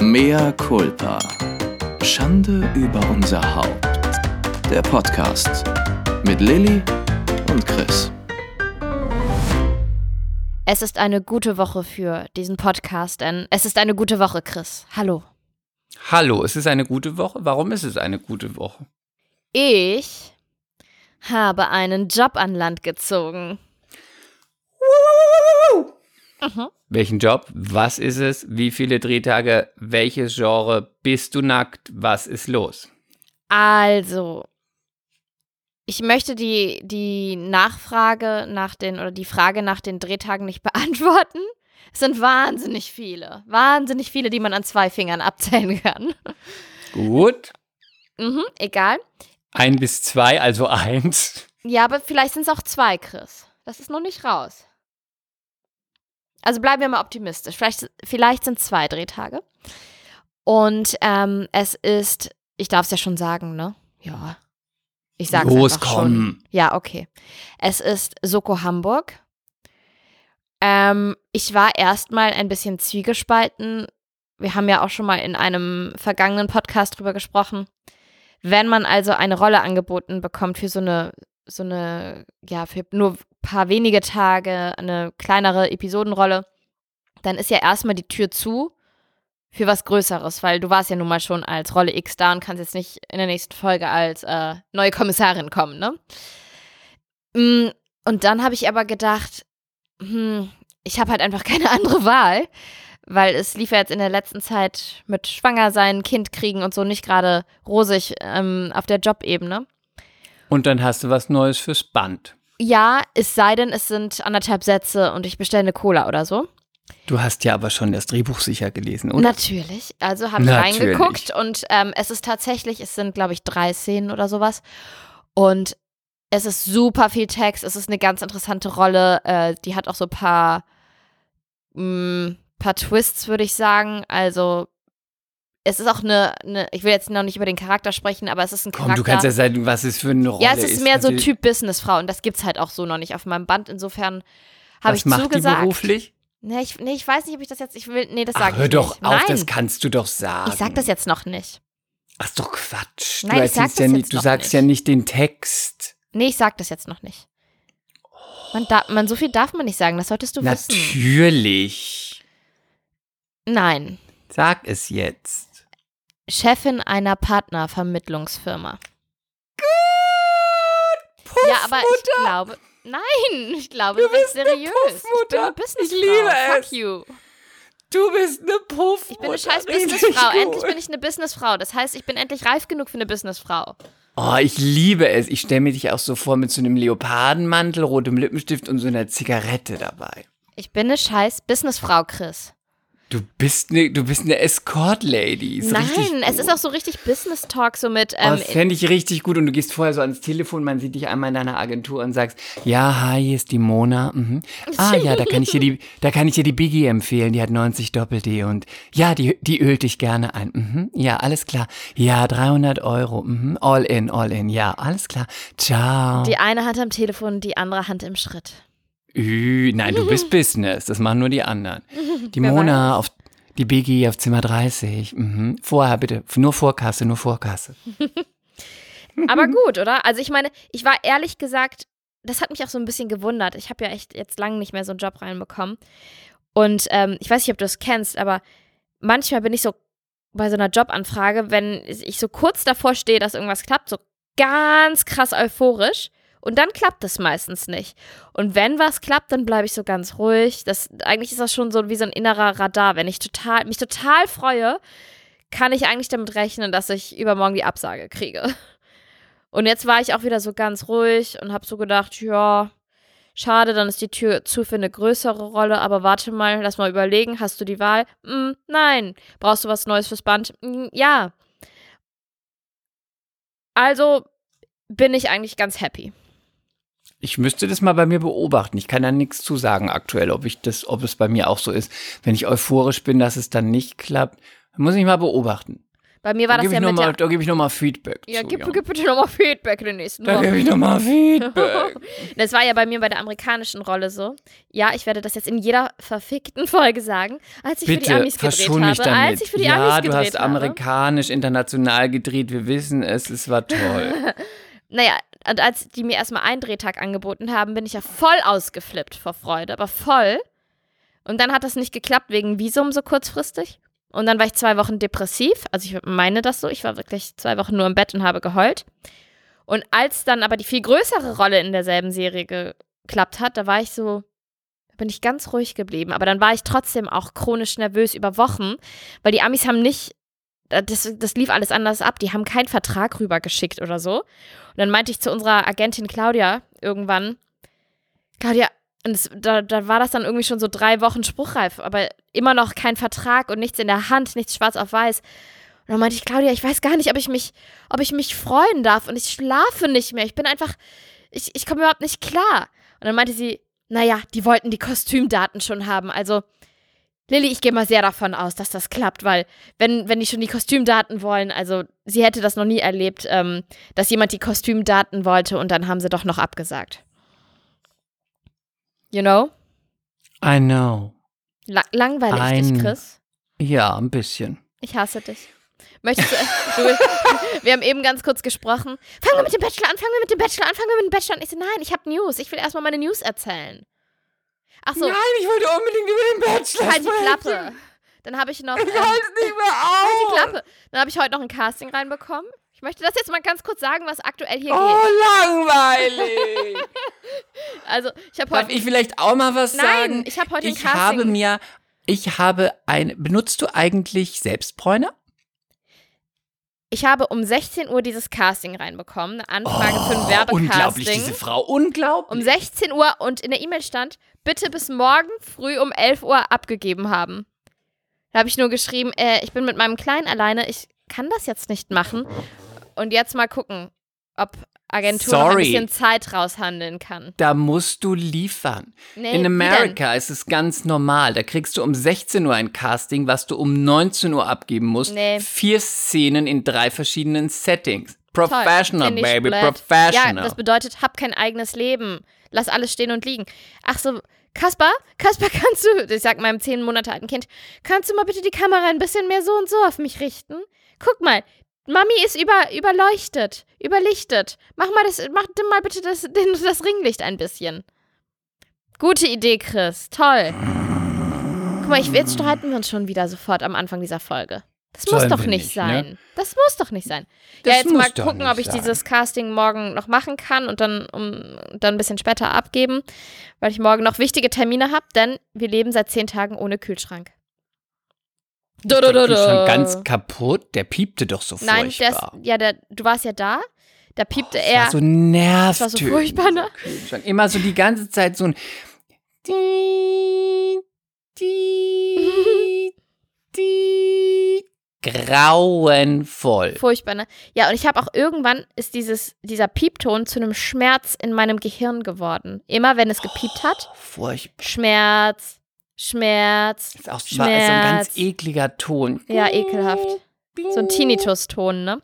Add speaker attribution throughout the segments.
Speaker 1: Mea culpa. Schande über unser Haupt. Der Podcast mit Lilly und Chris.
Speaker 2: Es ist eine gute Woche für diesen Podcast, denn es ist eine gute Woche, Chris. Hallo.
Speaker 3: Hallo, es ist eine gute Woche. Warum ist es eine gute Woche?
Speaker 2: Ich habe einen Job an Land gezogen. Mhm.
Speaker 3: Welchen Job? Was ist es? Wie viele Drehtage? Welches Genre? Bist du nackt? Was ist los?
Speaker 2: Also, ich möchte die, die Nachfrage nach den oder die Frage nach den Drehtagen nicht beantworten. Es sind wahnsinnig viele. Wahnsinnig viele, die man an zwei Fingern abzählen kann.
Speaker 3: Gut.
Speaker 2: Mhm, egal.
Speaker 3: Ein bis zwei, also eins.
Speaker 2: Ja, aber vielleicht sind es auch zwei, Chris. Das ist noch nicht raus. Also bleiben wir mal optimistisch. Vielleicht, vielleicht sind zwei Drehtage. Und ähm, es ist, ich darf es ja schon sagen, ne? Ja. Ich sag's
Speaker 3: Los,
Speaker 2: einfach
Speaker 3: komm.
Speaker 2: schon. Ja, okay. Es ist Soko Hamburg. Ähm, ich war erstmal ein bisschen zwiegespalten. Wir haben ja auch schon mal in einem vergangenen Podcast drüber gesprochen. Wenn man also eine Rolle angeboten bekommt für so eine, so eine, ja, für nur ein paar wenige Tage, eine kleinere Episodenrolle, dann ist ja erstmal die Tür zu für was Größeres, weil du warst ja nun mal schon als Rolle X da und kannst jetzt nicht in der nächsten Folge als äh, neue Kommissarin kommen, ne? Mm, Und dann habe ich aber gedacht, hm, ich habe halt einfach keine andere Wahl, weil es lief ja jetzt in der letzten Zeit mit Schwanger sein, Kind kriegen und so nicht gerade rosig ähm, auf der Jobebene.
Speaker 3: Und dann hast du was Neues fürs Band.
Speaker 2: Ja, es sei denn, es sind anderthalb Sätze und ich bestelle eine Cola oder so.
Speaker 3: Du hast ja aber schon das Drehbuch sicher gelesen, oder?
Speaker 2: Natürlich. Also habe ich reingeguckt und ähm, es ist tatsächlich, es sind, glaube ich, drei Szenen oder sowas. Und es ist super viel Text. Es ist eine ganz interessante Rolle. Äh, die hat auch so ein paar, mh, paar Twists, würde ich sagen. Also es ist auch eine, eine, ich will jetzt noch nicht über den Charakter sprechen, aber es ist ein
Speaker 3: Komm,
Speaker 2: Charakter.
Speaker 3: du kannst ja sagen, was es für eine Rolle
Speaker 2: ja, es ist mehr so
Speaker 3: natürlich-
Speaker 2: Typ Businessfrau und das gibt's halt auch so noch nicht auf meinem Band. Insofern habe ich
Speaker 3: macht
Speaker 2: zugesagt.
Speaker 3: die beruflich?
Speaker 2: Nee ich, nee, ich weiß nicht, ob ich das jetzt, ich will, nee, das sage ich
Speaker 3: hör doch
Speaker 2: nicht.
Speaker 3: auf,
Speaker 2: Nein.
Speaker 3: das kannst du doch sagen.
Speaker 2: Ich sag das jetzt noch nicht.
Speaker 3: Ach, ist doch Quatsch.
Speaker 2: Nein,
Speaker 3: du
Speaker 2: ich sag das
Speaker 3: ja nicht, du sagst
Speaker 2: nicht.
Speaker 3: ja nicht den Text.
Speaker 2: Nee, ich sag das jetzt noch nicht. Man, da, man so viel darf man nicht sagen, das solltest du wissen.
Speaker 3: Natürlich.
Speaker 2: Nein.
Speaker 3: Sag es jetzt.
Speaker 2: Chefin einer Partnervermittlungsfirma. ja, aber ich glaube. Nein, ich glaube, du, bist seriös. ich bin eine
Speaker 3: Puffmutter.
Speaker 2: Businessfrau.
Speaker 3: Ich liebe
Speaker 2: Fuck
Speaker 3: es.
Speaker 2: you.
Speaker 3: Du bist eine Puff.
Speaker 2: Ich bin eine scheiß Businessfrau. Endlich bin ich eine Businessfrau. Das heißt, ich bin endlich reif genug für eine Businessfrau.
Speaker 3: Oh, ich liebe es. Ich stelle mir dich auch so vor mit so einem Leopardenmantel, rotem Lippenstift und so einer Zigarette dabei.
Speaker 2: Ich bin eine scheiß Businessfrau, Chris.
Speaker 3: Du bist eine, du bist eine Escort-Lady.
Speaker 2: Nein, es ist auch so richtig Business-Talk, so mit.
Speaker 3: Oh,
Speaker 2: Ähm,
Speaker 3: das fände ich richtig gut. Und du gehst vorher so ans Telefon, man sieht dich einmal in deiner Agentur und sagst, ja, hi, hier ist die Mona. Mhm. Ah ja, da kann ich dir die, da kann ich dir die Biggie empfehlen, die hat 90 Doppel-D und ja, die, die ölt dich gerne ein. Mhm. Ja, alles klar. Ja, 300 Euro. Mhm. All in, all in. Ja, alles klar. Ciao.
Speaker 2: die eine Hand am Telefon, die andere Hand im Schritt.
Speaker 3: Ü, nein, du bist Business. Das machen nur die anderen. Die
Speaker 2: Wer
Speaker 3: Mona auf die Biggie auf Zimmer 30. Mhm. Vorher bitte. Nur Vorkasse, nur Vorkasse.
Speaker 2: Aber gut, oder? Also ich meine, ich war ehrlich gesagt, das hat mich auch so ein bisschen gewundert. Ich habe ja echt jetzt lange nicht mehr so einen Job reinbekommen. Und ähm, ich weiß nicht, ob du es kennst, aber manchmal bin ich so bei so einer Jobanfrage, wenn ich so kurz davor stehe, dass irgendwas klappt, so ganz krass euphorisch. Und dann klappt es meistens nicht. Und wenn was klappt, dann bleibe ich so ganz ruhig. Das, eigentlich ist das schon so wie so ein innerer Radar. Wenn ich total, mich total freue, kann ich eigentlich damit rechnen, dass ich übermorgen die Absage kriege. Und jetzt war ich auch wieder so ganz ruhig und habe so gedacht, ja, schade, dann ist die Tür zu für eine größere Rolle, aber warte mal, lass mal überlegen, hast du die Wahl? Mm, nein. Brauchst du was Neues fürs Band? Mm, ja. Also bin ich eigentlich ganz happy.
Speaker 3: Ich müsste das mal bei mir beobachten. Ich kann da nichts zu sagen aktuell, ob ich das, ob es bei mir auch so ist. Wenn ich euphorisch bin, dass es dann nicht klappt, muss ich mal beobachten.
Speaker 2: Bei mir war
Speaker 3: Da
Speaker 2: das ja mit
Speaker 3: mal-. Da gebe ich nochmal Feedback
Speaker 2: Ja,
Speaker 3: zu.
Speaker 2: gib,
Speaker 3: ja.
Speaker 2: gib bitte nochmal Feedback in den nächsten
Speaker 3: Da gebe ich nochmal Feedback.
Speaker 2: Das war ja bei mir bei der amerikanischen Rolle so. Ja, ich werde das jetzt in jeder verfickten Folge sagen, als ich für die
Speaker 3: Bitte,
Speaker 2: Amis gedreht habe.
Speaker 3: damit.
Speaker 2: Als ich für die
Speaker 3: ja,
Speaker 2: Amis
Speaker 3: du
Speaker 2: gedreht
Speaker 3: hast
Speaker 2: habe.
Speaker 3: amerikanisch, international gedreht. Wir wissen es, es war toll.
Speaker 2: Naja, und als die mir erstmal einen Drehtag angeboten haben, bin ich ja voll ausgeflippt vor Freude, aber voll. Und dann hat das nicht geklappt wegen Visum so kurzfristig. Und dann war ich zwei Wochen depressiv. Also ich meine das so. Ich war wirklich zwei Wochen nur im Bett und habe geheult. Und als dann aber die viel größere Rolle in derselben Serie geklappt hat, da war ich so, bin ich ganz ruhig geblieben. Aber dann war ich trotzdem auch chronisch nervös über Wochen, weil die Amis haben nicht, das, das lief alles anders ab. Die haben keinen Vertrag rübergeschickt oder so. Und dann meinte ich zu unserer Agentin Claudia irgendwann, Claudia, und es, da, da war das dann irgendwie schon so drei Wochen spruchreif, aber immer noch kein Vertrag und nichts in der Hand, nichts schwarz auf weiß. Und dann meinte ich, Claudia, ich weiß gar nicht, ob ich mich, ob ich mich freuen darf und ich schlafe nicht mehr. Ich bin einfach, ich, ich komme überhaupt nicht klar. Und dann meinte sie, naja, die wollten die Kostümdaten schon haben. Also, Lilly, ich gehe mal sehr davon aus, dass das klappt, weil wenn, wenn die schon die Kostümdaten wollen, also sie hätte das noch nie erlebt, ähm, dass jemand die Kostümdaten wollte und dann haben sie doch noch abgesagt. You know?
Speaker 3: I know.
Speaker 2: La langweilig dich,
Speaker 3: Ein-
Speaker 2: Chris.
Speaker 3: Ja, ein bisschen.
Speaker 2: Ich hasse dich. Möchtest du, du, wir haben eben ganz kurz gesprochen. Fangen wir mit dem Bachelor an, fangen wir mit dem Bachelor an, fangen wir mit dem Bachelor an. Ich so, nein, ich habe News. Ich will erstmal meine News erzählen. Ach so,
Speaker 3: Nein, ich wollte unbedingt über den Bachelor
Speaker 2: halt die. Klappe. Dann habe ich noch.
Speaker 3: Ich
Speaker 2: ähm,
Speaker 3: halte es nicht mehr
Speaker 2: halt die
Speaker 3: auf.
Speaker 2: Klappe. Dann habe ich heute noch ein Casting reinbekommen. Ich möchte das jetzt mal ganz kurz sagen, was aktuell hier
Speaker 3: Oh,
Speaker 2: geht.
Speaker 3: langweilig.
Speaker 2: Also, ich habe
Speaker 3: Darf
Speaker 2: heute.
Speaker 3: ich vielleicht auch mal was
Speaker 2: Nein,
Speaker 3: sagen?
Speaker 2: ich habe heute ein
Speaker 3: Ich
Speaker 2: Casting.
Speaker 3: habe mir, ich habe ein, benutzt du eigentlich Selbstbräuner?
Speaker 2: Ich habe um 16 Uhr dieses Casting reinbekommen. Eine Anfrage für ein
Speaker 3: Oh,
Speaker 2: Werbecasting.
Speaker 3: unglaublich, diese Frau, unglaublich.
Speaker 2: Um 16 Uhr und in der E-Mail stand, bitte bis morgen früh um 11 Uhr abgegeben haben. Da habe ich nur geschrieben, äh, ich bin mit meinem Kleinen alleine, ich kann das jetzt nicht machen. Und jetzt mal gucken, ob Agentur noch ein
Speaker 3: Sorry.
Speaker 2: bisschen Zeit raushandeln kann.
Speaker 3: Da musst du liefern.
Speaker 2: Nee,
Speaker 3: In Amerika ist es ganz normal. Da kriegst du um 16 Uhr ein Casting, was du um 19 Uhr abgeben musst.
Speaker 2: Nee.
Speaker 3: Vier Szenen in drei verschiedenen Settings.
Speaker 2: Toll,
Speaker 3: Professional,
Speaker 2: ich
Speaker 3: baby, professional.
Speaker 2: Ja, das bedeutet, hab kein eigenes Leben. Lass alles stehen und liegen. Ach so, Kaspar, Kaspar, kannst du, ich sag meinem zehn Monate alten Kind, kannst du mal bitte die Kamera ein bisschen mehr so und so auf mich richten? Guck mal, Mami ist über, überleuchtet, überlichtet. Mach mal das, mach mal bitte das, das Ringlicht ein bisschen. Gute Idee, Chris. Toll. Guck mal, ich, jetzt streiten wir uns schon wieder sofort am Anfang dieser Folge. Das muss doch nicht,
Speaker 3: nicht, ne?
Speaker 2: sein. Das muss doch nicht sein.
Speaker 3: Das
Speaker 2: ja, jetzt mal gucken, ob ich
Speaker 3: sein.
Speaker 2: dieses Casting morgen noch machen kann und dann, um, dann ein bisschen später abgeben, weil ich morgen noch wichtige Termine habe, denn wir leben seit zehn Tagen ohne Kühlschrank.
Speaker 3: Ist der Kühlschrank ganz kaputt? Der piepte doch so
Speaker 2: Nein,
Speaker 3: furchtbar.
Speaker 2: ja, der, du warst ja da. Da piepte
Speaker 3: Das
Speaker 2: er.
Speaker 3: war so nervtötend.
Speaker 2: war so furchtbar, ne?
Speaker 3: Immer so die ganze Zeit so ein Di, di, di. Grauenvoll.
Speaker 2: Furchtbar, ne? Ja, und ich habe auch irgendwann ist dieses, dieser Piepton zu einem Schmerz in meinem Gehirn geworden. Immer wenn es gepiept hat,
Speaker 3: Furchtbar.
Speaker 2: Schmerz, Schmerz.
Speaker 3: Ist auch so, war so ein ganz
Speaker 2: Schmerz.
Speaker 3: ekliger Ton.
Speaker 2: Ja, ekelhaft. So ein Tinnitus-Ton, ne?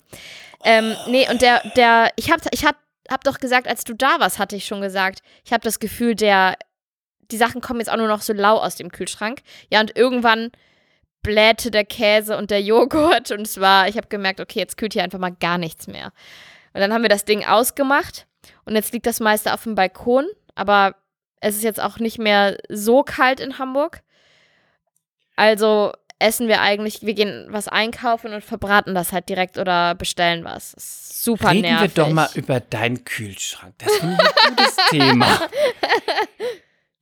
Speaker 2: Ähm, nee, und der, der, ich hab, ich hab, hab doch gesagt, als du da warst, hatte ich schon gesagt, ich habe das Gefühl, der, die Sachen kommen jetzt auch nur noch so lau aus dem Kühlschrank. Ja, und irgendwann blähte der Käse und der Joghurt und es war, ich habe gemerkt, okay, jetzt kühlt hier einfach mal gar nichts mehr. Und dann haben wir das Ding ausgemacht und jetzt liegt das meiste auf dem Balkon, aber es ist jetzt auch nicht mehr so kalt in Hamburg. Also essen wir eigentlich, wir gehen was einkaufen und verbraten das halt direkt oder bestellen was. Ist super
Speaker 3: Reden
Speaker 2: nervig.
Speaker 3: wir doch mal über deinen Kühlschrank. Das ich ein gutes Thema.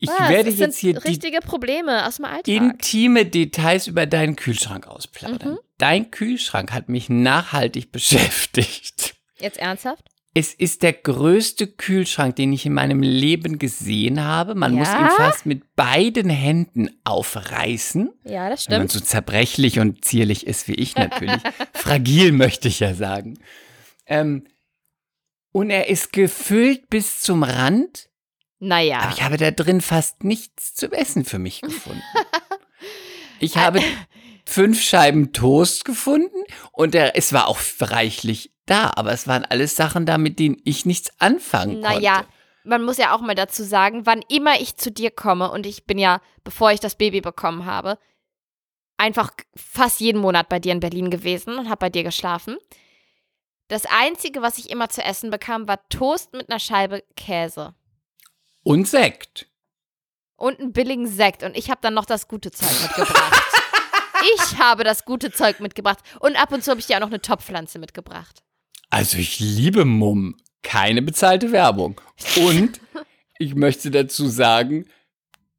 Speaker 3: Ich
Speaker 2: Was?
Speaker 3: werde
Speaker 2: Es
Speaker 3: jetzt hier
Speaker 2: richtige Probleme aus dem Alltag.
Speaker 3: intime Details über deinen Kühlschrank ausplaudern.
Speaker 2: Mhm.
Speaker 3: Dein Kühlschrank hat mich nachhaltig beschäftigt.
Speaker 2: Jetzt ernsthaft?
Speaker 3: Es ist der größte Kühlschrank, den ich in meinem Leben gesehen habe. Man muss
Speaker 2: Ja?
Speaker 3: ihn fast mit beiden Händen aufreißen.
Speaker 2: Ja, das
Speaker 3: Wenn man
Speaker 2: stimmt.
Speaker 3: so zerbrechlich und zierlich ist wie ich natürlich. Fragil möchte ich ja sagen. Ähm, und er ist gefüllt bis zum Rand,
Speaker 2: Naja.
Speaker 3: aber ich habe da drin fast nichts zum Essen für mich gefunden. Ich habe, fünf Scheiben Toast gefunden und der, es war auch reichlich da, aber es waren alles Sachen da, mit denen ich nichts anfangen konnte.
Speaker 2: Naja, man muss ja auch mal dazu sagen, wann immer ich zu dir komme, und ich bin ja, bevor ich das Baby bekommen habe, einfach fast jeden Monat bei dir in Berlin gewesen und habe bei dir geschlafen. Das Einzige, was ich immer zu essen bekam, war Toast mit einer Scheibe Käse
Speaker 3: Und Sekt.
Speaker 2: und einen billigen Sekt. Und ich habe dann noch das gute Zeug mitgebracht. ich habe das gute Zeug mitgebracht. Und ab und zu habe ich dir auch noch eine Topfpflanze mitgebracht.
Speaker 3: Also ich liebe Mumm. Keine bezahlte Werbung. Und ich möchte dazu sagen,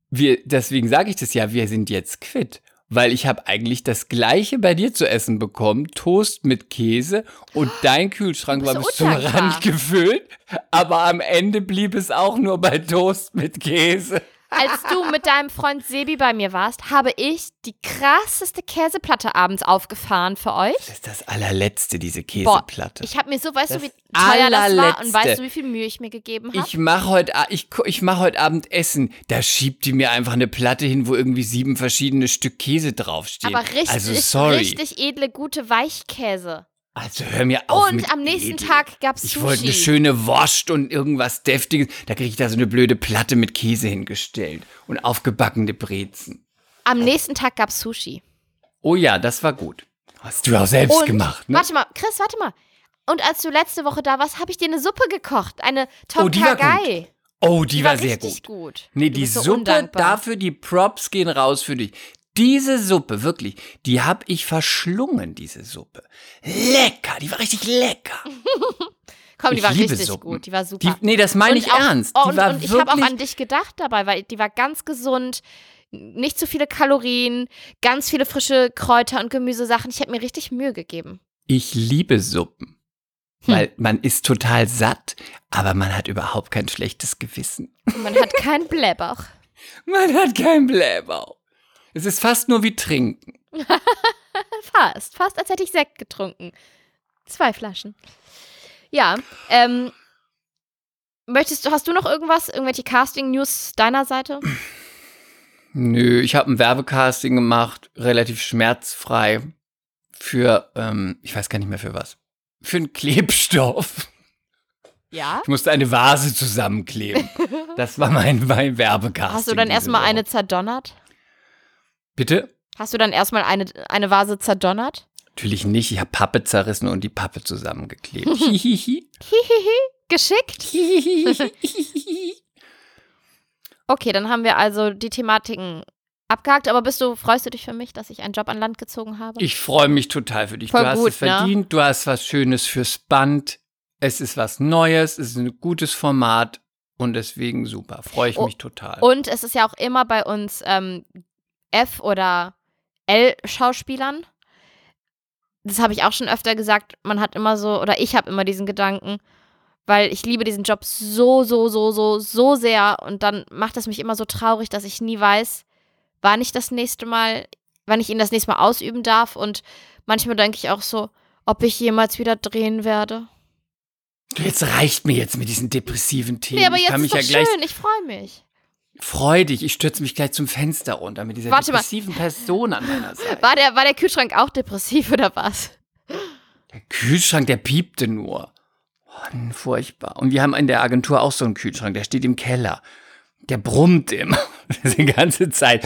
Speaker 3: wir, deswegen sage ich das ja, wir sind jetzt quitt. Weil ich habe eigentlich das gleiche bei dir zu essen bekommen. Toast mit Käse und dein Kühlschrank war bis zum. Rand gefüllt. Aber am Ende blieb es auch nur bei Toast mit Käse.
Speaker 2: Als du mit deinem Freund Sebi bei mir warst, habe ich die krasseste Käseplatte abends aufgefahren für euch.
Speaker 3: Das ist das allerletzte, diese
Speaker 2: Boah,
Speaker 3: Käseplatte.
Speaker 2: ich habe mir so, weißt du,
Speaker 3: Das
Speaker 2: wie teuer das war und
Speaker 3: allerletzte.
Speaker 2: weißt du, wie viel Mühe ich mir gegeben habe?
Speaker 3: Ich mache heute, ich, ich mach heute Abend Essen. Da schiebt die mir einfach eine Platte hin, wo irgendwie sieben verschiedene Stück Käse draufstehen.
Speaker 2: Aber richtig,
Speaker 3: also sorry.
Speaker 2: richtig edle, gute Weichkäse.
Speaker 3: Also hör mir auf.
Speaker 2: Und am nächsten
Speaker 3: edel.
Speaker 2: Tag gab's
Speaker 3: Ich
Speaker 2: Sushi.
Speaker 3: wollte eine schöne Wurst und irgendwas Deftiges. Da kriege ich da so eine blöde Platte mit Käse hingestellt und aufgebackene Brezen.
Speaker 2: Am nächsten Tag gab's Sushi.
Speaker 3: Oh ja, das war gut. Hast du auch selbst
Speaker 2: Und,
Speaker 3: gemacht, ne?
Speaker 2: warte mal, Chris, warte mal. Und als du letzte Woche da warst, habe ich dir eine Suppe gekocht. Eine
Speaker 3: Oh, die war
Speaker 2: Tonkagai.
Speaker 3: Oh, die, war, sehr
Speaker 2: richtig
Speaker 3: gut.
Speaker 2: gut.
Speaker 3: Nee,
Speaker 2: Du
Speaker 3: die
Speaker 2: so
Speaker 3: Suppe,
Speaker 2: undankbar.
Speaker 3: dafür die Props gehen raus für dich. Diese Suppe, wirklich, die hab ich verschlungen, diese Suppe. Lecker, die war richtig lecker.
Speaker 2: Komm, die
Speaker 3: ich
Speaker 2: war
Speaker 3: liebe
Speaker 2: richtig
Speaker 3: Suppen.
Speaker 2: gut. Die war super.
Speaker 3: Die, nee, das meine ich
Speaker 2: auch,
Speaker 3: ernst.
Speaker 2: Oh, und, und ich habe auch an dich gedacht dabei, weil die war ganz gesund, nicht zu viele Kalorien, ganz viele frische Kräuter und Gemüsesachen. Ich habe mir richtig Mühe gegeben.
Speaker 3: Ich liebe Suppen.
Speaker 2: Hm.
Speaker 3: Weil man ist total satt, aber man hat überhaupt kein schlechtes Gewissen.
Speaker 2: Und man hat keinen Blähbauch.
Speaker 3: Man hat kein Blähbauch. Es ist fast nur wie trinken.
Speaker 2: Fast, fast als hätte ich Sekt getrunken. Zwei Flaschen. Ja, ähm, möchtest du, hast du noch irgendwas, irgendwelche Casting-News deiner Seite?
Speaker 3: Nö, ich habe ein Werbecasting gemacht, relativ schmerzfrei. Für, ähm, ich weiß gar nicht mehr für was. Für einen Klebstoff.
Speaker 2: Ja.
Speaker 3: Ich musste eine Vase zusammenkleben. Das war mein, mein Werbecasting.
Speaker 2: Hast du dann erstmal eine zerdonnert?
Speaker 3: Bitte?
Speaker 2: Hast du dann erstmal eine, eine Vase zerdonnert?
Speaker 3: Natürlich nicht. Ich habe Pappe zerrissen und die Pappe zusammengeklebt. Hihihi.
Speaker 2: Hihihi. Geschickt? Okay, dann haben wir also die Thematiken abgehakt. Aber bist du, freust du dich für mich, dass ich einen Job an Land gezogen habe?
Speaker 3: Ich freue mich total für dich.
Speaker 2: Voll
Speaker 3: du hast
Speaker 2: gut,
Speaker 3: es verdient. Du hast was Schönes fürs Band. Es ist was Neues. Es ist ein gutes Format. Und deswegen super. Freue ich
Speaker 2: Oh,
Speaker 3: mich total.
Speaker 2: Und es ist ja auch immer bei uns ähm, F- oder L-Schauspielern. Das habe ich auch schon öfter gesagt. Man hat immer so, oder ich habe immer diesen Gedanken, weil ich liebe diesen Job so, so, so, so, so sehr. Und dann macht es mich immer so traurig, dass ich nie weiß, wann ich das nächste Mal, wann ich ihn das nächste Mal ausüben darf. Und manchmal denke ich auch so, ob ich jemals wieder drehen werde.
Speaker 3: Jetzt reicht mir jetzt mit diesen depressiven Themen.
Speaker 2: Nee, aber
Speaker 3: ich
Speaker 2: jetzt
Speaker 3: kann
Speaker 2: ist
Speaker 3: mich
Speaker 2: doch
Speaker 3: ja gleich
Speaker 2: schön, ich freue mich.
Speaker 3: Freu dich. Ich stürze mich gleich zum Fenster runter mit dieser
Speaker 2: Warte mal.
Speaker 3: depressiven Person an meiner Seite.
Speaker 2: War der, war der Kühlschrank auch depressiv oder was?
Speaker 3: Der Kühlschrank, der piepte nur. Oh, furchtbar. Und wir haben in der Agentur auch so einen Kühlschrank, der steht im Keller. Der brummt immer. Die ganze Zeit.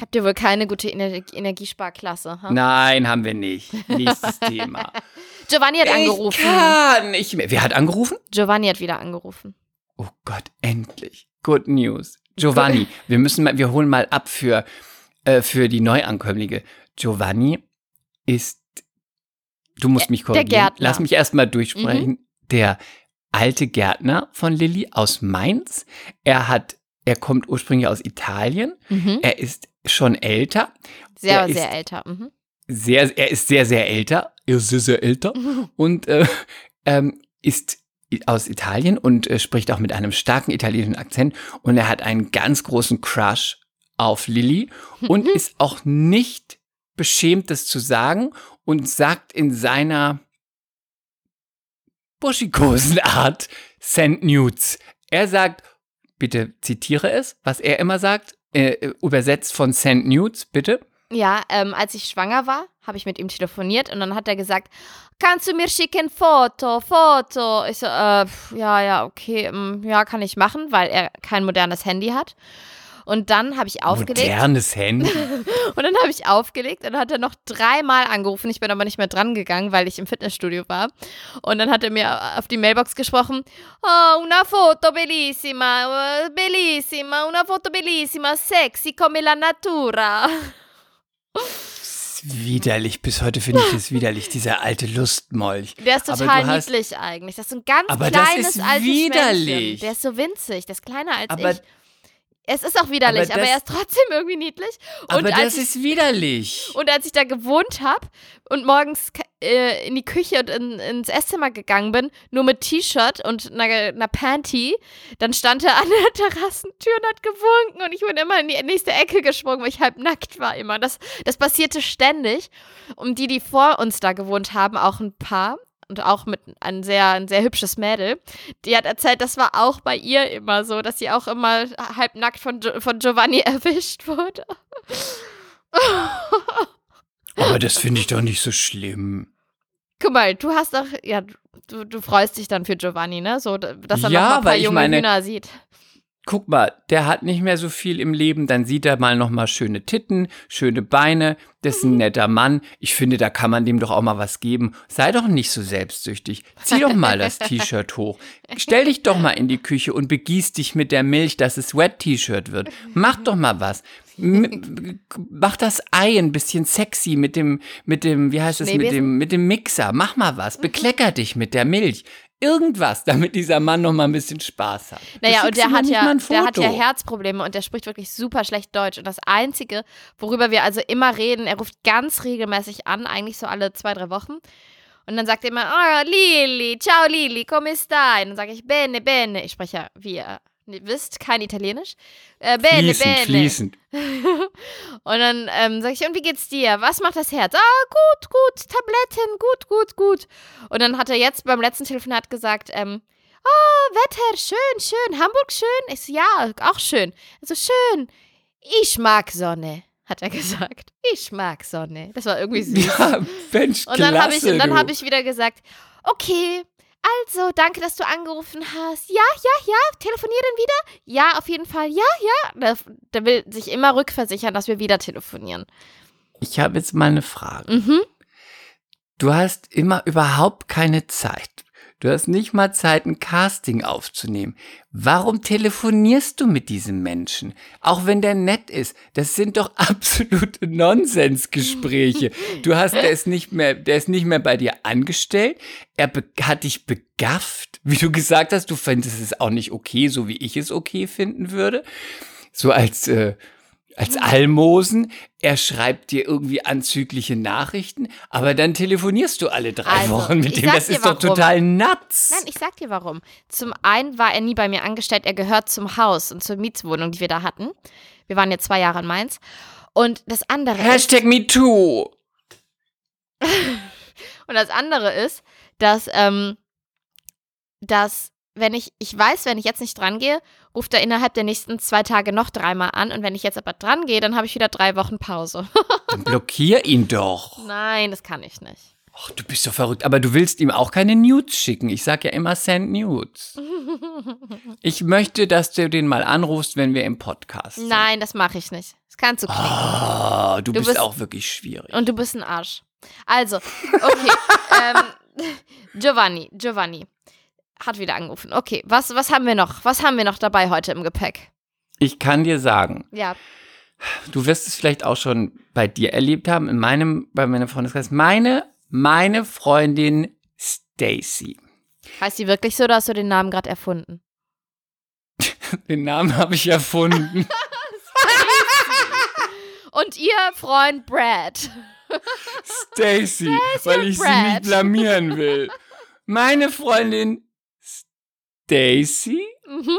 Speaker 2: Habt ihr wohl keine gute Ener Energiesparklasse? Ha?
Speaker 3: Nein, haben wir nicht. Nächstes Thema.
Speaker 2: Giovanni hat
Speaker 3: Ich
Speaker 2: angerufen.
Speaker 3: kann nicht mehr. Wer hat angerufen?
Speaker 2: Giovanni hat wieder angerufen.
Speaker 3: Oh Gott, endlich. Good News. Giovanni, wir müssen mal, wir holen mal ab für, äh, für die Neuankömmlinge. Giovanni ist, du musst mich korrigieren.
Speaker 2: Gärtner. Mhm.
Speaker 3: Lass mich erstmal durchsprechen. Der alte Gärtner von Lilly aus Mainz. Er hat, er kommt ursprünglich aus Italien.
Speaker 2: Mhm.
Speaker 3: Er ist schon älter.
Speaker 2: Sehr,
Speaker 3: er
Speaker 2: sehr älter. Mhm.
Speaker 3: Sehr, er ist sehr, sehr älter. Er ist sehr, sehr älter. und äh, ähm, ist aus Italien und äh, spricht auch mit einem starken italienischen Akzent und er hat einen ganz großen Crush auf Lilly und ist auch nicht beschämt, das zu sagen und sagt in seiner buschikosen Art, send nudes. Er sagt, bitte zitiere es, was er immer sagt, äh, übersetzt von St. Nudes, bitte.
Speaker 2: Ja, ähm, als ich schwanger war, habe ich mit ihm telefoniert und dann hat er gesagt, kannst du mir schicken Foto, Foto? Ich so, äh, ja, ja, okay, ähm, ja, kann ich machen, weil er kein modernes Handy hat. Und dann habe ich aufgelegt.
Speaker 3: Modernes Handy.
Speaker 2: Und dann habe ich aufgelegt und dann hat er noch dreimal angerufen. Ich bin aber nicht mehr dran gegangen, weil ich im Fitnessstudio war. Und dann hat er mir auf die Mailbox gesprochen: Oh, una foto bellissima, eh, bellissima, una foto bellissima, sexy come la natura.
Speaker 3: Ist widerlich. Bis heute finde ich das widerlich, dieser alte Lustmolch.
Speaker 2: Der ist total
Speaker 3: du hast-
Speaker 2: niedlich eigentlich. Das ist ein ganz kleines altes
Speaker 3: widerlich.
Speaker 2: Männchen. Der ist so winzig. Der ist kleiner als
Speaker 3: Aber-
Speaker 2: ich. Es ist auch widerlich,
Speaker 3: Aber
Speaker 2: aber,
Speaker 3: das-
Speaker 2: er ist trotzdem irgendwie niedlich. Und
Speaker 3: Aber
Speaker 2: als
Speaker 3: das
Speaker 2: ich,
Speaker 3: ist widerlich.
Speaker 2: Und als ich da gewohnt habe und morgens äh, in die Küche und in, ins Esszimmer gegangen bin, nur mit T-Shirt und einer, einer Panty, dann stand er an der Terrassentür und hat gewunken und ich bin immer in die nächste Ecke gesprungen, weil ich halb nackt war immer. Das, das passierte ständig. Und die, die vor uns da gewohnt haben, auch ein paar und auch mit ein sehr, ein sehr hübsches Mädel, die hat erzählt, das war auch bei ihr immer so, dass sie auch immer halb nackt von, Gio- von Giovanni erwischt wurde.
Speaker 3: Aber das finde ich doch nicht so schlimm.
Speaker 2: Guck mal, du hast doch, ja, du, du freust dich dann für Giovanni, ne? So, dass er
Speaker 3: Ja,
Speaker 2: noch mal ein paar junge
Speaker 3: meine-
Speaker 2: Hühner sieht.
Speaker 3: Guck mal, der hat nicht mehr so viel im Leben, dann sieht er mal noch mal schöne Titten, schöne Beine, das ist ein netter Mann. Ich finde, da kann man dem doch auch mal was geben. Sei doch nicht so selbstsüchtig. Zieh doch mal das T-Shirt hoch. Stell dich doch mal in die Küche und begieß dich mit der Milch, dass es Wet-T-Shirt wird. Mach doch mal was. M mach das Ei ein bisschen sexy mit dem, mit dem, wie heißt es, mit dem, mit dem Mixer. Mach mal was. Beklecker dich mit der Milch. Irgendwas, damit dieser Mann noch mal ein bisschen Spaß hat.
Speaker 2: Naja, und der hat, ja, der hat ja. Herzprobleme und der spricht wirklich super schlecht Deutsch. Und das Einzige, worüber wir also immer reden, er ruft ganz regelmäßig an, eigentlich so alle zwei, drei Wochen. Und dann sagt er immer, oh, Lili, ciao Lili, come stai? Und dann sage ich, bene, bene. Ich spreche ja, wie ihr wisst, kein Italienisch. Äh, bene,
Speaker 3: fließend,
Speaker 2: bene.
Speaker 3: fließend.
Speaker 2: Und dann ähm, sage ich, und wie geht's dir? Was macht das Herz? Ah, gut, gut, Tabletten, gut, gut, gut. Und dann hat er jetzt beim letzten Telefonat gesagt, ähm, oh, Wetter, schön, schön, Hamburg schön? Ich so, ja, auch schön. Also schön. Ich mag Sonne, hat er gesagt. Ich mag Sonne. Das war irgendwie süß.
Speaker 3: Ja, Mensch,
Speaker 2: Und dann habe ich, und dann hab ich wieder gesagt, okay, also, danke, dass du angerufen hast. Ja, ja, ja, telefonieren wieder? Ja, auf jeden Fall. Ja, ja. Der, der will sich immer rückversichern, dass wir wieder telefonieren.
Speaker 3: Ich habe jetzt mal eine Frage.
Speaker 2: Mhm.
Speaker 3: Du hast immer überhaupt keine Zeit. Du hast nicht mal Zeit, ein Casting aufzunehmen. Warum telefonierst du mit diesem Menschen? Auch wenn der nett ist. Das sind doch absolute Nonsensgespräche. Du hast, der ist nicht mehr, der ist nicht mehr bei dir angestellt. Er hat dich begafft. Wie du gesagt hast, du findest es auch nicht okay, so wie ich es okay finden würde. So als, äh, als Almosen. Er schreibt dir irgendwie anzügliche Nachrichten, aber dann telefonierst du alle drei
Speaker 2: Also,
Speaker 3: Wochen mit dem. Das ist doch
Speaker 2: warum.
Speaker 3: total nuts.
Speaker 2: Nein, ich sag dir warum. Zum einen war er nie bei mir angestellt, er gehört zum Haus und zur Mietswohnung, die wir da hatten. Wir waren jetzt zwei Jahre in Mainz. Und das andere
Speaker 3: Hashtag MeToo.
Speaker 2: und das andere ist, dass, ähm, dass wenn ich, ich weiß, wenn ich jetzt nicht dran gehe, ruft er innerhalb der nächsten zwei Tage noch dreimal an. Und wenn ich jetzt aber dran gehe, dann habe ich wieder drei Wochen Pause.
Speaker 3: Dann blockier ihn doch.
Speaker 2: Nein, das kann ich nicht.
Speaker 3: Ach, du bist doch verrückt. Aber du willst ihm auch keine Nudes schicken. Ich sag ja immer send Nudes. Ich möchte, dass du den mal anrufst, wenn wir im Podcast sind.
Speaker 2: Nein, das mache ich nicht. Das kannst du.
Speaker 3: Ah, du,
Speaker 2: Du
Speaker 3: bist
Speaker 2: bist-
Speaker 3: auch wirklich schwierig.
Speaker 2: Und du bist ein Arsch. Also, okay. ähm, Giovanni, Giovanni hat wieder angerufen. Okay, was, was haben wir noch? Was haben wir noch dabei heute im Gepäck?
Speaker 3: Ich kann dir sagen,
Speaker 2: Ja.
Speaker 3: du wirst es vielleicht auch schon bei dir erlebt haben, in meinem, bei meiner Freundeskreis. Meine, meine Freundin Stacy.
Speaker 2: Heißt die wirklich so oder hast du den Namen gerade erfunden?
Speaker 3: Den Namen habe ich erfunden.
Speaker 2: Und ihr Freund Brad.
Speaker 3: Stacy, weil ich sie
Speaker 2: Brad.
Speaker 3: nicht blamieren will. Meine Freundin Stacy
Speaker 2: Mhm.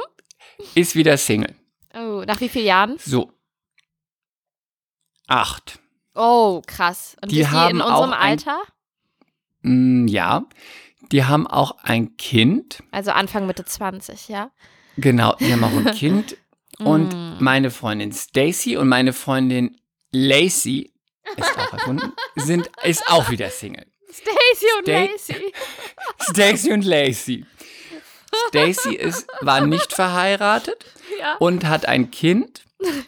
Speaker 3: ist wieder Single.
Speaker 2: Oh, nach wie vielen Jahren?
Speaker 3: So. Acht.
Speaker 2: Oh, krass. Und
Speaker 3: Die
Speaker 2: ist die
Speaker 3: haben
Speaker 2: in unserem
Speaker 3: auch ein-
Speaker 2: Alter?
Speaker 3: Mm, ja. Die haben auch ein Kind.
Speaker 2: Also Anfang Mitte 20, ja?
Speaker 3: Genau, die haben auch ein Kind. Und
Speaker 2: Mm.
Speaker 3: meine Freundin Stacy und meine Freundin Lacey ist auch erfunden, sind, ist auch wieder Single.
Speaker 2: Stacy und
Speaker 3: Sta-
Speaker 2: Lacey.
Speaker 3: Stacy und Lacey. Stacy ist, war nicht verheiratet
Speaker 2: Ja.
Speaker 3: und hat ein Kind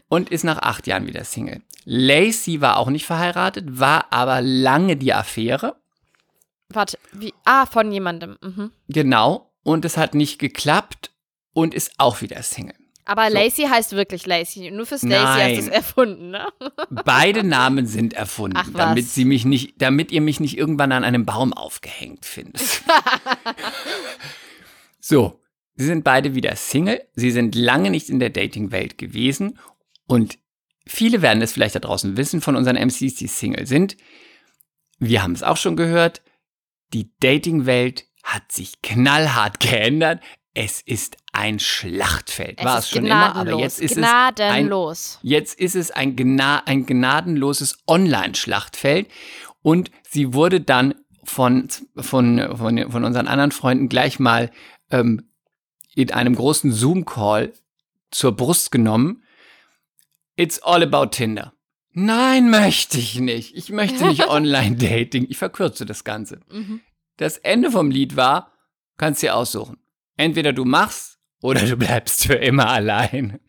Speaker 3: und ist nach acht Jahren wieder Single. Lacey war auch nicht verheiratet, war aber lange die Affäre.
Speaker 2: Warte, wie? Ah, von jemandem. Mhm.
Speaker 3: Genau. Und es hat nicht geklappt und ist auch wieder Single.
Speaker 2: Aber
Speaker 3: So.
Speaker 2: Lacey heißt wirklich Lacey. Nur für Stacy hast du es erfunden, ne?
Speaker 3: Beide Namen sind erfunden,
Speaker 2: Ach,
Speaker 3: damit sie mich nicht, damit ihr mich nicht irgendwann an einem Baum aufgehängt findet. so, sie sind beide wieder Single. Sie sind lange nicht in der Dating-Welt gewesen und viele werden es vielleicht da draußen wissen von unseren MCs, die Single sind. Wir haben es auch schon gehört. Die Dating-Welt hat sich knallhart geändert. Es ist ein Schlachtfeld. War es schon immer,
Speaker 2: gnadenlos.
Speaker 3: aber jetzt ist es
Speaker 2: gnadenlos.
Speaker 3: Jetzt ist es ein, gna ein gnadenloses Online-Schlachtfeld und sie wurde dann von, von, von, von unseren anderen Freunden gleich mal ähm, in einem großen Zoom-Call zur Brust genommen. It's all about Tinder. Nein, möchte ich nicht. Ich möchte nicht Online-Dating. Ich verkürze das Ganze.
Speaker 2: Mhm.
Speaker 3: Das Ende vom Lied war, kannst dir aussuchen. Entweder du machst oder du bleibst für immer allein.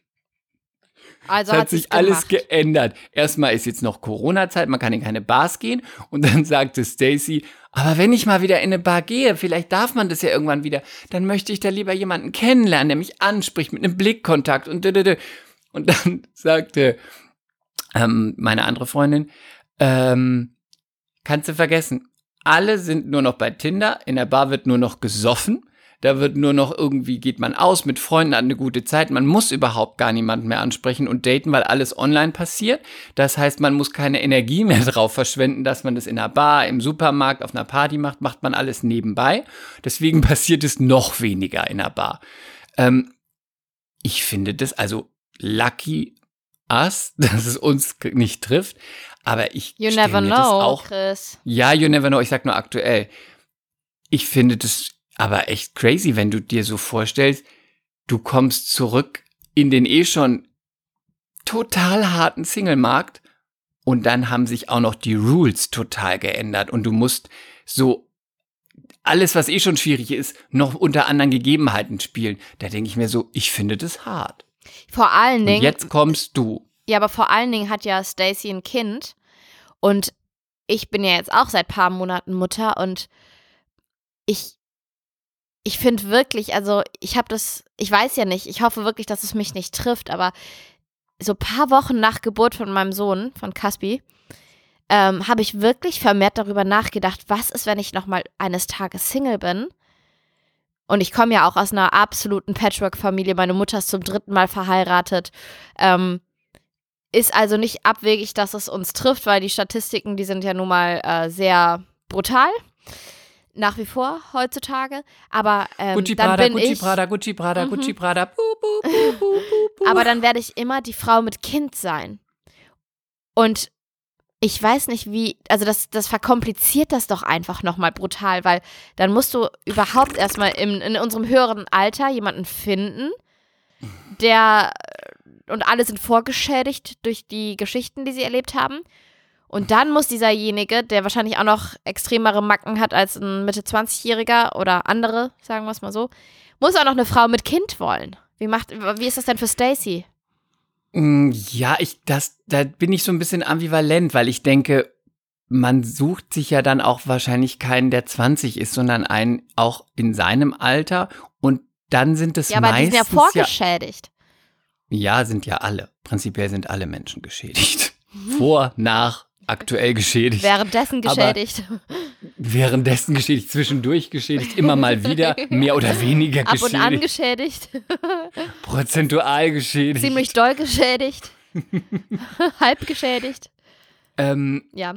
Speaker 2: Also
Speaker 3: Es
Speaker 2: hat,
Speaker 3: hat sich alles
Speaker 2: gemacht.
Speaker 3: geändert. Erstmal ist jetzt noch Corona-Zeit, man kann in keine Bars gehen. Und dann sagte Stacy, aber wenn ich mal wieder in eine Bar gehe, vielleicht darf man das ja irgendwann wieder, dann möchte ich da lieber jemanden kennenlernen, der mich anspricht mit einem Blickkontakt und dödödö. Und dann sagte ähm, meine andere Freundin, ähm, kannst du vergessen, alle sind nur noch bei Tinder, in der Bar wird nur noch gesoffen. Da wird nur noch irgendwie, geht man aus mit Freunden, hat eine gute Zeit. Man muss überhaupt gar niemanden mehr ansprechen und daten, weil alles online passiert. Das heißt, man muss keine Energie mehr drauf verschwenden, dass man das in einer Bar, im Supermarkt, auf einer Party macht, macht man alles nebenbei. Deswegen passiert es noch weniger in einer Bar. Ähm, ich finde das also lucky us, dass es uns nicht trifft. Aber ich
Speaker 2: You never
Speaker 3: mir das
Speaker 2: know,
Speaker 3: auch
Speaker 2: Chris.
Speaker 3: ja, you never know. Ich sag nur aktuell. Ich finde das aber echt crazy, wenn du dir so vorstellst, du kommst zurück in den eh schon total harten Single-Markt und dann haben sich auch noch die Rules total geändert und du musst so alles, was eh schon schwierig ist, noch unter anderen Gegebenheiten spielen. Da denke ich mir so, ich finde das hart.
Speaker 2: Vor allen
Speaker 3: Und
Speaker 2: Dingen,
Speaker 3: jetzt kommst du.
Speaker 2: ja, aber vor allen Dingen hat ja Stacy ein Kind und ich bin ja jetzt auch seit paar Monaten Mutter und ich ich finde wirklich, also ich habe das, ich weiß ja nicht, ich hoffe wirklich, dass es mich nicht trifft, aber so paar Wochen nach Geburt von meinem Sohn, von Caspi, ähm, habe ich wirklich vermehrt darüber nachgedacht, was ist, wenn ich nochmal eines Tages Single bin? Und ich komme ja auch aus einer absoluten Patchwork-Familie. Meine Mutter ist zum dritten Mal verheiratet. Ähm, ist also nicht abwegig, dass es uns trifft, weil die Statistiken, die sind ja nun mal äh, sehr brutal. Nach wie vor heutzutage. Aber ähm,
Speaker 3: Gucci
Speaker 2: dann
Speaker 3: Prada,
Speaker 2: bin
Speaker 3: Gucci
Speaker 2: ich.
Speaker 3: Prada, Gucci Prada,
Speaker 2: Mhm.
Speaker 3: Gucci Prada. Buh, buh, buh.
Speaker 2: Aber dann werde ich immer die Frau mit Kind sein. Und ich weiß nicht, wie, also das, das verkompliziert das doch einfach nochmal brutal, weil dann musst du überhaupt erstmal in, in unserem höheren Alter jemanden finden, der, und alle sind vorgeschädigt durch die Geschichten, die sie erlebt haben. Und dann muss dieserjenige, der wahrscheinlich auch noch extremere Macken hat als ein Mitte-20-Jähriger oder andere, sagen wir es mal so, muss auch noch eine Frau mit Kind wollen. Wie, macht, wie ist das denn für Stacy?
Speaker 3: Mm, Ja, ich, das, da bin ich so ein bisschen ambivalent, weil ich denke, man sucht sich ja dann auch wahrscheinlich keinen, der 20 ist, sondern einen auch in seinem Alter. Und dann sind es
Speaker 2: Ja, aber die sind
Speaker 3: meistens
Speaker 2: ja vorgeschädigt.
Speaker 3: ja, sind ja alle. Prinzipiell sind alle Menschen geschädigt. Vor, nach, aktuell geschädigt.
Speaker 2: Währenddessen geschädigt.
Speaker 3: Währenddessen geschädigt, zwischendurch geschädigt, immer mal wieder, mehr oder weniger
Speaker 2: Ab und an
Speaker 3: geschädigt,
Speaker 2: geschädigt.
Speaker 3: prozentual geschädigt.
Speaker 2: Ziemlich doll geschädigt. Halb geschädigt.
Speaker 3: ähm,
Speaker 2: Ja.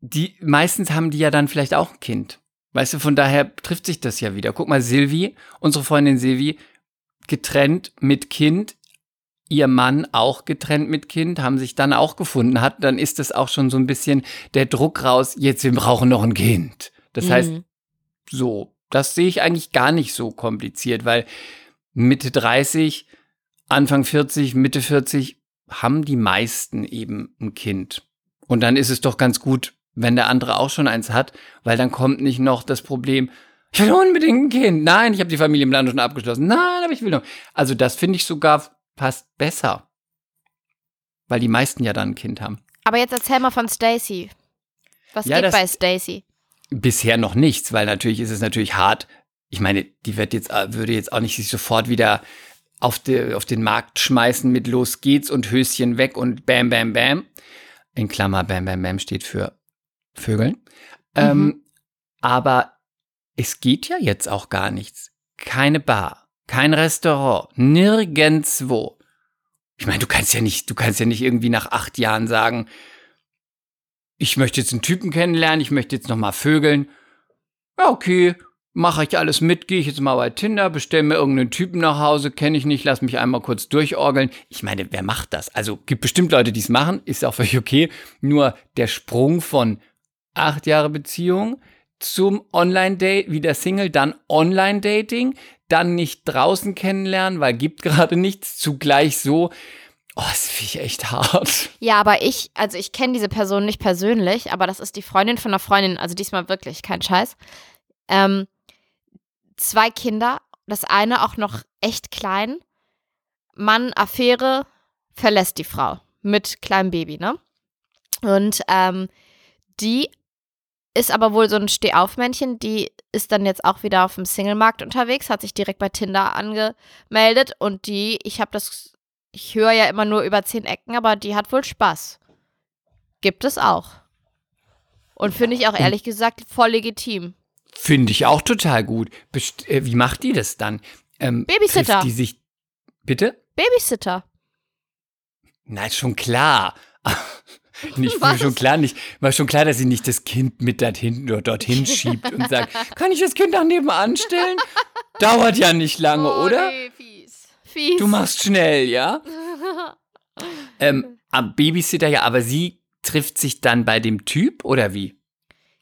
Speaker 3: die meistens haben die ja dann vielleicht auch ein Kind. Weißt du, von daher trifft sich das ja wieder. Guck mal, Silvi, unsere Freundin Silvi, getrennt mit Kind, ihr Mann auch getrennt mit Kind, haben sich dann auch gefunden, hat, dann ist das auch schon so ein bisschen der Druck raus, jetzt wir brauchen noch ein Kind. Das heißt,
Speaker 2: Mhm.
Speaker 3: so, das sehe ich eigentlich gar nicht so kompliziert, weil Mitte 30 Anfang 40, Mitte 40 haben die meisten eben ein Kind. Und dann ist es doch ganz gut, wenn der andere auch schon eins hat, weil dann kommt nicht noch das Problem, ich will unbedingt ein Kind. Nein, ich habe die Familienplanung schon abgeschlossen. Nein, aber ich will noch. Also das finde ich sogar fast besser. Weil die meisten ja dann ein Kind haben.
Speaker 2: Aber jetzt erzähl mal von Stacy. Was
Speaker 3: Ja,
Speaker 2: geht bei Stacy?
Speaker 3: Bisher noch nichts, weil natürlich ist es natürlich hart. Ich meine, die wird jetzt, äh, würde jetzt auch nicht sich sofort wieder auf, de, auf den Markt schmeißen mit Los geht's und Höschen weg und Bam, Bam, Bam. In Klammer, Bam, Bam, Bam steht für Vögeln. Ähm, aber es geht ja jetzt auch gar nichts. Keine Bar, kein Restaurant, nirgendwo. Ich meine, du kannst ja nicht, du kannst ja nicht irgendwie nach acht Jahren sagen, ich möchte jetzt einen Typen kennenlernen, ich möchte jetzt noch mal vögeln. Ja, okay, mache ich alles mit, gehe ich jetzt mal bei Tinder, bestelle mir irgendeinen Typen nach Hause, kenne ich nicht, lass mich einmal kurz durchorgeln. Ich meine, wer macht das? Also gibt bestimmt Leute, die es machen, ist auch völlig okay. Nur der Sprung von acht Jahre Beziehung zum Online-Date, wieder Single, dann Online-Dating, dann nicht draußen kennenlernen, weil gibt gerade nichts, zugleich so. Oh, das finde ich echt hart.
Speaker 2: Ja, aber ich, also ich kenne diese Person nicht persönlich, aber das ist die Freundin von einer Freundin, also diesmal wirklich, kein Scheiß. Ähm, zwei Kinder, das eine auch noch echt klein. Mann, Affäre, verlässt die Frau mit kleinem Baby, ne? Und ähm, die ist aber wohl so ein Stehaufmännchen, die ist dann jetzt auch wieder auf dem Singlemarkt unterwegs, hat sich direkt bei Tinder angemeldet und die, ich habe das ich höre ja immer nur über zehn Ecken, aber die hat wohl Spaß. Gibt es auch. Und finde ich auch ehrlich gesagt voll legitim.
Speaker 3: Finde ich auch total gut. Best äh, wie macht die das dann? Ähm,
Speaker 2: Babysitter.
Speaker 3: Die sich Bitte?
Speaker 2: Babysitter.
Speaker 3: Na, ist schon klar. Nicht
Speaker 2: Was?
Speaker 3: schon klar nicht, war schon klar, dass sie nicht das Kind mit dorthin oder dorthin schiebt und sagt, kann ich das Kind nach nebenan stellen? Dauert ja nicht lange, oder?
Speaker 2: Oh, Nee, fies. Fies.
Speaker 3: Du machst schnell, ja? ähm, am Babysitter ja, aber sie trifft sich dann bei dem Typ oder wie?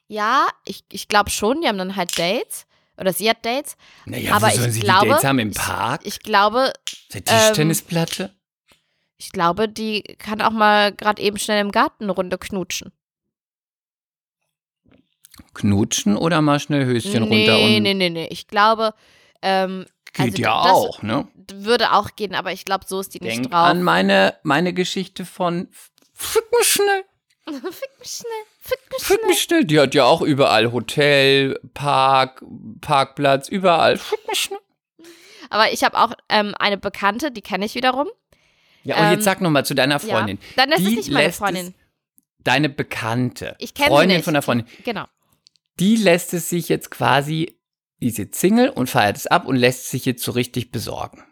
Speaker 2: ja, ich, ich glaube schon, die haben dann halt Dates. Oder sie hat Dates.
Speaker 3: Naja,
Speaker 2: Aber
Speaker 3: sollen
Speaker 2: ich
Speaker 3: sie
Speaker 2: glaube,
Speaker 3: die Dates haben? Im Park?
Speaker 2: Ich glaube,
Speaker 3: Der Tischtennisplatte?
Speaker 2: Ich glaube, die kann auch mal gerade eben schnell im Garten eine Runde knutschen.
Speaker 3: Knutschen oder mal schnell Höschen
Speaker 2: nee,
Speaker 3: runter und
Speaker 2: nee, nee, nee. Ich glaube, ähm,
Speaker 3: geht
Speaker 2: also
Speaker 3: ja auch, ne?
Speaker 2: würde auch gehen, aber ich glaube, so ist die nicht
Speaker 3: Denk
Speaker 2: drauf.
Speaker 3: an meine, meine Geschichte von Fick mich schnell,
Speaker 2: Fick mich schnell, fick mich
Speaker 3: Fick mich schnell. Die hat ja auch überall Hotel, Park, Parkplatz, überall. Fick mich schnell.
Speaker 2: Aber ich habe auch ähm, eine Bekannte, die kenne ich wiederum.
Speaker 3: Ja, und
Speaker 2: Ähm,
Speaker 3: jetzt sag noch mal zu deiner Freundin.
Speaker 2: Ja. Dann ist es
Speaker 3: Die
Speaker 2: nicht meine Freundin.
Speaker 3: Es, deine Bekannte.
Speaker 2: Ich kenne sie
Speaker 3: Freundin
Speaker 2: nicht.
Speaker 3: von der Freundin.
Speaker 2: Genau.
Speaker 3: Die lässt es sich jetzt quasi, die ist jetzt Single und feiert es ab und lässt sich jetzt so richtig besorgen.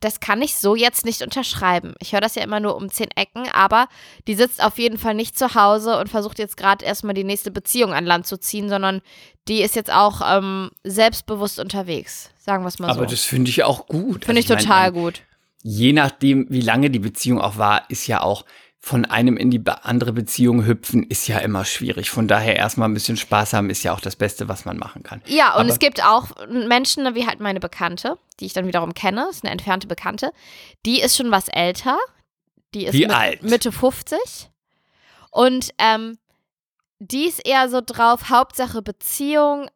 Speaker 2: Das kann ich so jetzt nicht unterschreiben. Ich höre das ja immer nur um zehn Ecken, aber die sitzt auf jeden Fall nicht zu Hause und versucht jetzt gerade erstmal die nächste Beziehung an Land zu ziehen, sondern die ist jetzt auch ähm, selbstbewusst unterwegs. Sagen wir es mal
Speaker 3: Aber
Speaker 2: so.
Speaker 3: das finde ich auch gut.
Speaker 2: Finde ich
Speaker 3: Also mein,
Speaker 2: total
Speaker 3: mein,
Speaker 2: gut.
Speaker 3: Je nachdem, wie lange die Beziehung auch war, ist ja auch von einem in die andere Beziehung hüpfen, ist ja immer schwierig. Von daher erstmal ein bisschen Spaß haben, ist ja auch das Beste, was man machen kann.
Speaker 2: Ja, und
Speaker 3: Aber-
Speaker 2: es gibt auch Menschen, wie halt meine Bekannte, die ich dann wiederum kenne, ist eine entfernte Bekannte, die ist schon was älter. Die ist
Speaker 3: Wie
Speaker 2: mit-
Speaker 3: alt?
Speaker 2: Mitte 50. Und ähm, die ist eher so drauf, Hauptsache Beziehung,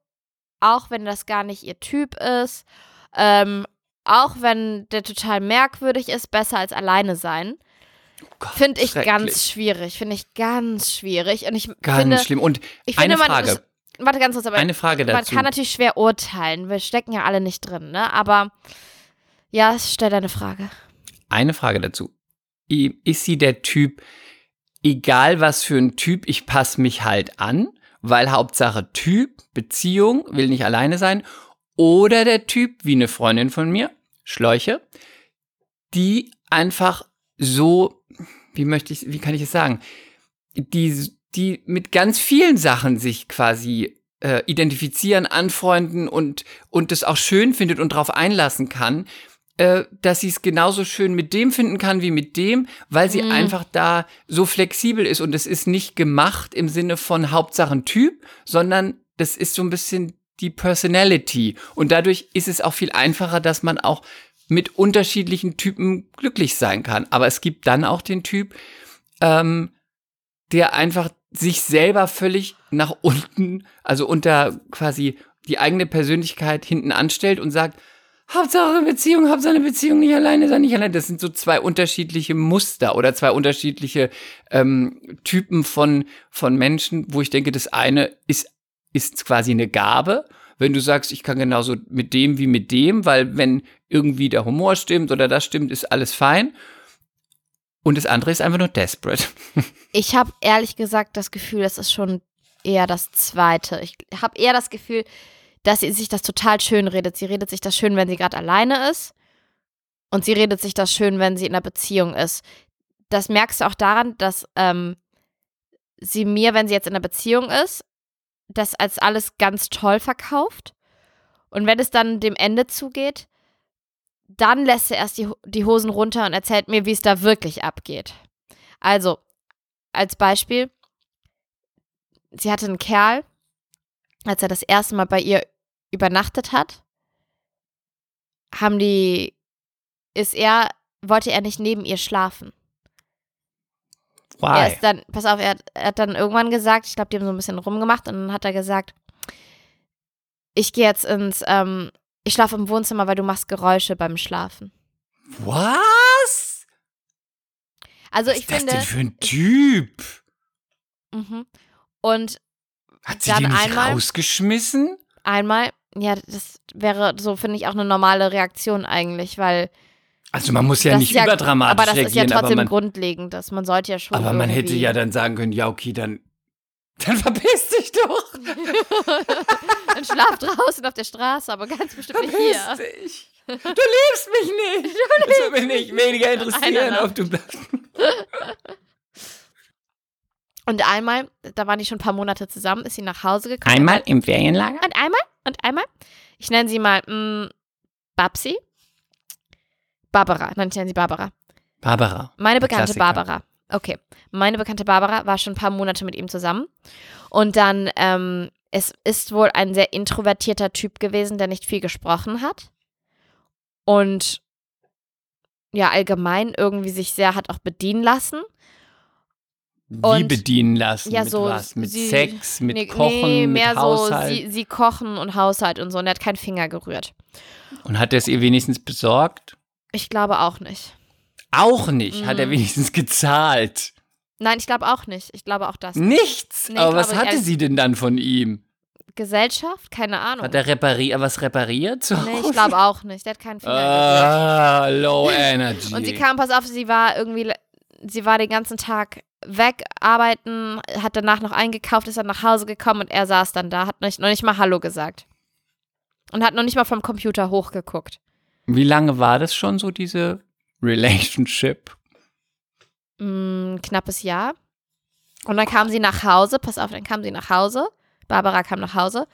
Speaker 2: auch wenn das gar nicht ihr Typ ist. Ähm, auch wenn der total merkwürdig ist, besser als alleine sein.
Speaker 3: Gott,
Speaker 2: Finde ich ganz schwierig. Finde ich ganz schwierig. Und ich
Speaker 3: Ganz
Speaker 2: finde,
Speaker 3: schlimm. Und
Speaker 2: ich
Speaker 3: eine
Speaker 2: finde, man,
Speaker 3: Frage,
Speaker 2: warte ganz kurz, aber
Speaker 3: eine Frage
Speaker 2: man
Speaker 3: dazu.
Speaker 2: kann natürlich schwer urteilen. Wir stecken ja alle nicht drin, ne? Aber ja, stell deine Frage.
Speaker 3: Eine Frage dazu. Ist sie der Typ, egal was für ein Typ, ich passe mich halt an, weil Hauptsache Typ, Beziehung, will nicht alleine sein, oder der Typ, wie eine Freundin von mir, Schläuche, die einfach so, wie möchte ich, wie kann ich es sagen, die, die mit ganz vielen Sachen sich quasi äh, identifizieren, anfreunden und, und das auch schön findet und darauf einlassen kann, äh, dass sie es genauso schön mit dem finden kann wie mit dem, weil sie
Speaker 2: Mhm.
Speaker 3: einfach da so flexibel ist und es ist nicht gemacht im Sinne von Hauptsachen Typ, sondern das ist so ein bisschen die Personality und dadurch ist es auch viel einfacher, dass man auch mit unterschiedlichen Typen glücklich sein kann. Aber es gibt dann auch den Typ, ähm, der einfach sich selber völlig nach unten, also unter quasi die eigene Persönlichkeit hinten anstellt und sagt, Hauptsache eine Beziehung, Hauptsache eine Beziehung, nicht alleine sein, nicht alleine. Das sind so zwei unterschiedliche Muster oder zwei unterschiedliche ähm, Typen von, von Menschen, wo ich denke, das eine ist, ist quasi eine Gabe. Wenn du sagst, ich kann genauso mit dem wie mit dem, weil wenn irgendwie der Humor stimmt oder das stimmt, ist alles fein. Und das andere ist einfach nur desperate.
Speaker 2: Ich habe ehrlich gesagt das Gefühl, das ist schon eher das Zweite. Ich habe eher das Gefühl, dass sie sich das total schön redet. Sie redet sich das schön, wenn sie gerade alleine ist. Und sie redet sich das schön, wenn sie in einer Beziehung ist. Das merkst du auch daran, dass ähm, sie mir, wenn sie jetzt in einer Beziehung ist, das als alles ganz toll verkauft. Und wenn es dann dem Ende zugeht, dann lässt sie erst die, die Hosen runter und erzählt mir, wie es da wirklich abgeht. Also, als Beispiel, sie hatte einen Kerl, als er das erste Mal bei ihr übernachtet hat, haben die, ist er, wollte er nicht neben ihr schlafen. Er
Speaker 3: Why?
Speaker 2: ist dann, pass auf, er, hat- er hat dann irgendwann gesagt, ich glaube, die haben so ein bisschen rumgemacht und dann hat er gesagt, ich gehe jetzt ins, ähm, ich schlafe im Wohnzimmer, weil du machst Geräusche beim Schlafen.
Speaker 3: Was?
Speaker 2: Also
Speaker 3: Was
Speaker 2: ich
Speaker 3: ist das
Speaker 2: finde,
Speaker 3: denn für ein Typ?
Speaker 2: mhm. und
Speaker 3: Hat sie
Speaker 2: Dann
Speaker 3: den nicht
Speaker 2: einmal-
Speaker 3: rausgeschmissen?
Speaker 2: einmal, ja, das wäre so, finde ich, auch eine normale Reaktion eigentlich, weil
Speaker 3: Also man muss ja
Speaker 2: das
Speaker 3: nicht
Speaker 2: ja,
Speaker 3: überdramatisch
Speaker 2: aber das ist ja
Speaker 3: reagieren,
Speaker 2: trotzdem
Speaker 3: man,
Speaker 2: grundlegend, dass man sollte ja schon
Speaker 3: aber man hätte ja dann sagen können, ja okay, dann, dann verpiss dich doch.
Speaker 2: Dann schlaf draußen auf der Straße, aber ganz bestimmt nicht hier.
Speaker 3: Verpiss dich. Du liebst mich nicht. Das würde mich nicht weniger interessieren, ob du bleibst.
Speaker 2: Und einmal, da waren die schon ein paar Monate zusammen, ist sie nach Hause gekommen.
Speaker 3: im Ferienlager?
Speaker 2: Und einmal, und einmal, ich nenne sie mal mh, Babsi. Barbara, nein, ich nenne sie Barbara.
Speaker 3: Barbara.
Speaker 2: Meine bekannte
Speaker 3: Klassiker.
Speaker 2: Barbara. Okay. Meine bekannte Barbara war schon ein paar Monate mit ihm zusammen. Und dann, ähm, es ist wohl ein sehr introvertierter Typ gewesen, der nicht viel gesprochen hat. Und ja, allgemein irgendwie sich sehr hat auch bedienen lassen.
Speaker 3: Wie
Speaker 2: Und-
Speaker 3: bedienen lassen?
Speaker 2: Ja,
Speaker 3: mit
Speaker 2: so
Speaker 3: was? Mit
Speaker 2: sie-
Speaker 3: Sex, mit
Speaker 2: nee,
Speaker 3: Kochen,
Speaker 2: nee, mehr
Speaker 3: mit Haushalt?
Speaker 2: so, sie, sie kochen und Haushalt und so. Und er hat keinen Finger gerührt.
Speaker 3: Und hat er es ihr wenigstens besorgt?
Speaker 2: Ich glaube auch nicht.
Speaker 3: Auch nicht. Hat er
Speaker 2: Mm.
Speaker 3: wenigstens gezahlt?
Speaker 2: Nein, ich glaube auch nicht. Ich glaube auch das.
Speaker 3: Nichts.
Speaker 2: Nee,
Speaker 3: Aber was
Speaker 2: glaube,
Speaker 3: hatte sie denn dann von ihm?
Speaker 2: Gesellschaft? Keine Ahnung.
Speaker 3: Hat er repariert, was repariert? zu
Speaker 2: nee, ich glaube auch nicht. Der hat keinen Finger.
Speaker 3: Ah, low energy.
Speaker 2: Und sie kam, pass auf, sie war irgendwie, sie war den ganzen Tag weg, arbeiten, hat danach noch eingekauft, ist dann nach Hause gekommen und er saß dann da, hat nicht, noch nicht mal Hallo gesagt. Und hat noch nicht mal vom Computer hochgeguckt.
Speaker 3: Wie lange war das schon so, diese Relationship?
Speaker 2: Mm, knappes Jahr. Und dann kam sie nach Hause, pass auf, dann kam sie nach Hause. Barbara kam nach Hause.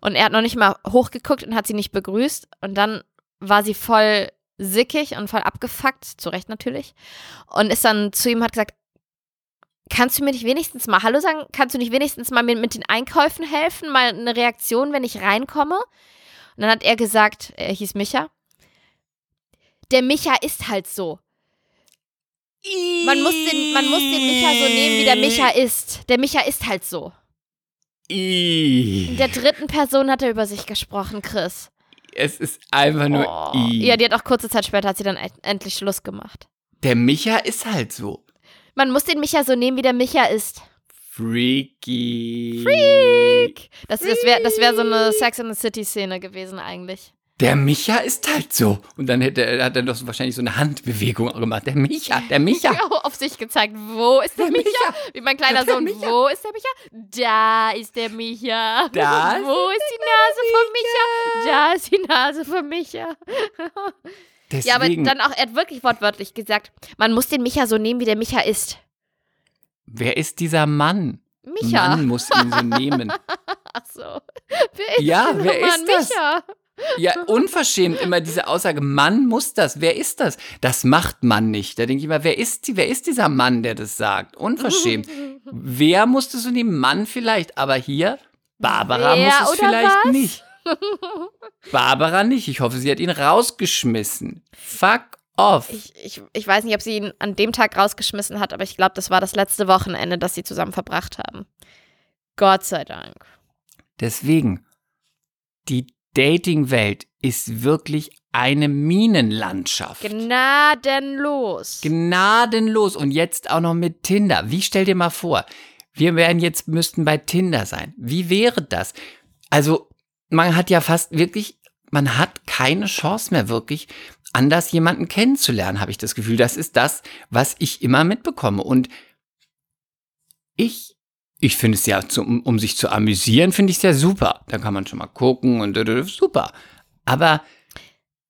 Speaker 2: Und er hat noch nicht mal hochgeguckt und hat sie nicht begrüßt. Und dann war sie voll sickig und voll abgefuckt, zu Recht natürlich. Und ist dann zu ihm, hat gesagt, kannst du mir nicht wenigstens mal Hallo sagen? Kannst du nicht wenigstens mal mir mit den Einkäufen helfen? Mal eine Reaktion, wenn ich reinkomme? Und dann hat er gesagt, er hieß Micha, der Micha ist halt so. Man muss, den, man muss den Micha so nehmen, wie der Micha ist. Der Micha ist halt so. In der dritten Person hat er über sich gesprochen, Chris.
Speaker 3: Es ist einfach nur
Speaker 2: Oh.
Speaker 3: I.
Speaker 2: Ja, die hat auch kurze Zeit später hat sie dann endlich Schluss gemacht.
Speaker 3: Der Micha ist halt so.
Speaker 2: Man muss den Micha so nehmen, wie der Micha ist.
Speaker 3: Freaky.
Speaker 2: Freak. Das, das wäre das wär so eine Sex in the City Szene gewesen eigentlich.
Speaker 3: Der Micha ist halt so. Und dann hätte, hat er doch wahrscheinlich so eine Handbewegung gemacht. Der Micha, der Micha.
Speaker 2: Ja, auf sich gezeigt, wo ist der,
Speaker 3: Der
Speaker 2: Micha?
Speaker 3: Micha.
Speaker 2: Wie mein kleiner
Speaker 3: Der
Speaker 2: Sohn,
Speaker 3: Micha.
Speaker 2: wo ist der Micha? Da ist der Micha.
Speaker 3: Da
Speaker 2: wo ist die Nase von Micha? Da ist die Nase von Micha.
Speaker 3: Deswegen,
Speaker 2: Ja, aber dann auch, er hat wirklich wortwörtlich gesagt, man muss den Micha so nehmen, wie der Micha ist.
Speaker 3: wer ist dieser Mann?
Speaker 2: Micha.
Speaker 3: Man muss ihn so nehmen.
Speaker 2: Ach so. Wer ist
Speaker 3: Ja, wer
Speaker 2: nochmal
Speaker 3: ist das?
Speaker 2: Micha?
Speaker 3: Ja, unverschämt immer diese Aussage, Mann muss das. Wer ist das? Das macht man nicht. Da denke ich immer, wer ist, die, wer ist dieser Mann, der das sagt? Unverschämt. wer muss das so nehmen? Mann vielleicht, aber hier, Barbara
Speaker 2: Wer
Speaker 3: muss es vielleicht
Speaker 2: was?
Speaker 3: nicht. Barbara nicht. Ich hoffe, sie hat ihn rausgeschmissen. Fuck off.
Speaker 2: Ich, ich, ich weiß nicht, ob sie ihn an dem Tag rausgeschmissen hat, aber ich glaube, das war das letzte Wochenende, das sie zusammen verbracht haben. Gott sei Dank.
Speaker 3: Deswegen, die Dating-Welt ist wirklich eine Minenlandschaft.
Speaker 2: Gnadenlos.
Speaker 3: Gnadenlos. Und jetzt auch noch mit Tinder. Wie stell dir mal vor, wir wären jetzt, müssten bei Tinder sein. Wie wäre das? Also, man hat ja fast wirklich, man hat keine Chance mehr wirklich, anders jemanden kennenzulernen, habe ich das Gefühl. Das ist das, was ich immer mitbekomme. Und ich, ich finde es ja, zum, um sich zu amüsieren, finde ich es ja super. Da kann man schon mal gucken und super. Aber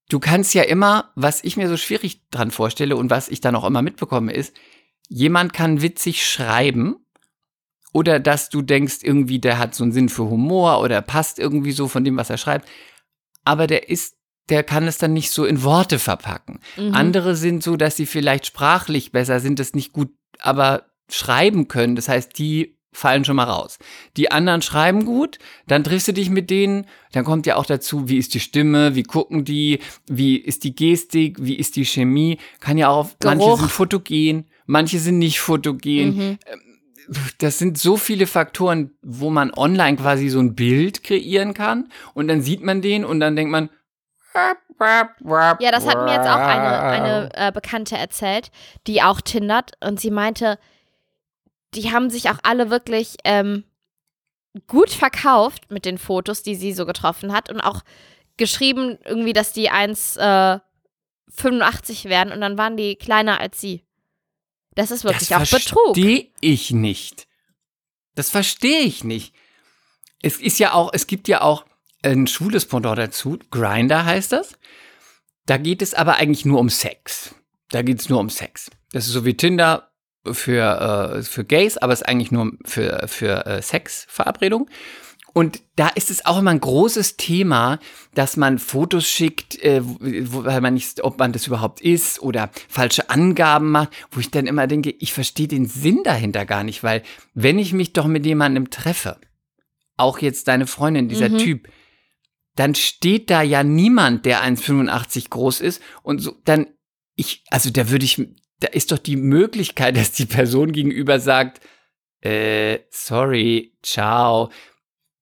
Speaker 3: du kannst ja immer, was ich mir so schwierig dran vorstelle und was ich dann auch immer mitbekomme, ist, jemand kann witzig schreiben oder dass du denkst, irgendwie, der hat so einen Sinn für Humor oder passt irgendwie so von dem, was er schreibt. Aber der ist, der kann es dann nicht so in Worte verpacken. Mhm. Andere sind so, dass sie vielleicht sprachlich besser sind, das nicht gut, aber schreiben können. Das heißt, die fallen schon mal raus. Die anderen schreiben gut, dann triffst du dich mit denen, dann kommt ja auch dazu, wie ist die Stimme, wie gucken die, wie ist die Gestik, wie ist die Chemie, kann ja auch, auf, manche sind fotogen, manche sind nicht fotogen. Mhm. Ähm, das sind so viele Faktoren, wo man online quasi so ein Bild kreieren kann und dann sieht man den und dann denkt man,
Speaker 2: ja, das hat mir jetzt auch eine, eine äh, Bekannte erzählt, die auch tindert und sie meinte, die haben sich auch alle wirklich ähm, gut verkauft mit den Fotos, die sie so getroffen hat und auch geschrieben irgendwie, dass die 1,85 äh, werden und dann waren die kleiner als sie. Das ist wirklich das auch Betrug.
Speaker 3: Das verstehe ich nicht. Das verstehe ich nicht. Es ist ja auch, es gibt ja auch ein schwules Pendant dazu. Grinder heißt das. Da geht es aber eigentlich nur um Sex. Da geht es nur um Sex. Das ist so wie Tinder für, äh, für Gays, aber es ist eigentlich nur für, für äh, Sexverabredung. Und da ist es auch immer ein großes Thema, dass man Fotos schickt, äh, wo, weil man nicht, ob man das überhaupt ist oder falsche Angaben macht, wo ich dann immer denke, ich verstehe den Sinn dahinter gar nicht, weil wenn ich mich doch mit jemandem treffe, auch jetzt deine Freundin, dieser mhm. Typ, dann steht da ja niemand, der 1,85 groß ist und so, dann ich, also da würde ich, da ist doch die Möglichkeit, dass die Person gegenüber sagt, äh, sorry, ciao,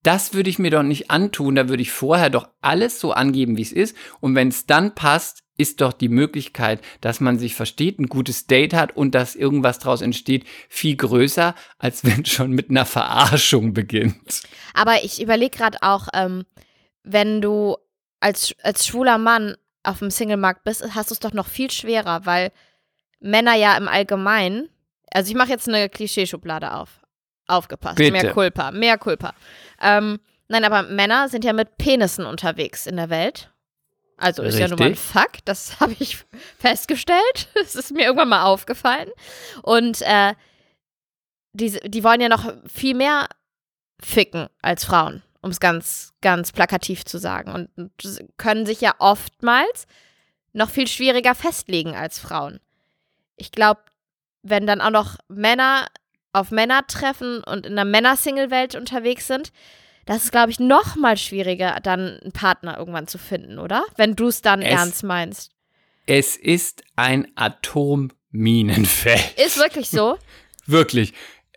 Speaker 3: das würde ich mir doch nicht antun, da würde ich vorher doch alles so angeben, wie es ist. Und wenn es dann passt, ist doch die Möglichkeit, dass man sich versteht, ein gutes Date hat und dass irgendwas daraus entsteht, viel größer, als wenn schon mit einer Verarschung beginnt.
Speaker 2: Aber ich überlege gerade auch, ähm, wenn du als, als schwuler Mann auf dem Singlemarkt bist, hast du es doch noch viel schwerer, weil Männer ja im Allgemeinen, also ich mache jetzt eine Klischeeschublade auf. Aufgepasst. Bitte. Mehr Culpa, mehr Culpa. Ähm, nein, aber Männer sind ja mit Penissen unterwegs in der Welt. Also ist Richtig. ja nun mal ein Fakt, das habe ich festgestellt. Es ist mir irgendwann mal aufgefallen. Und äh, die, die wollen ja noch viel mehr ficken als Frauen, um es ganz, ganz plakativ zu sagen. Und, und können sich ja oftmals noch viel schwieriger festlegen als Frauen. Ich glaube, wenn dann auch noch Männer auf Männer treffen und in der Männer-Single-Welt unterwegs sind, das ist, glaube ich, noch mal schwieriger, dann einen Partner irgendwann zu finden, oder? Wenn du es dann ernst meinst.
Speaker 3: Es ist ein Atomminenfeld.
Speaker 2: Ist wirklich so?
Speaker 3: wirklich.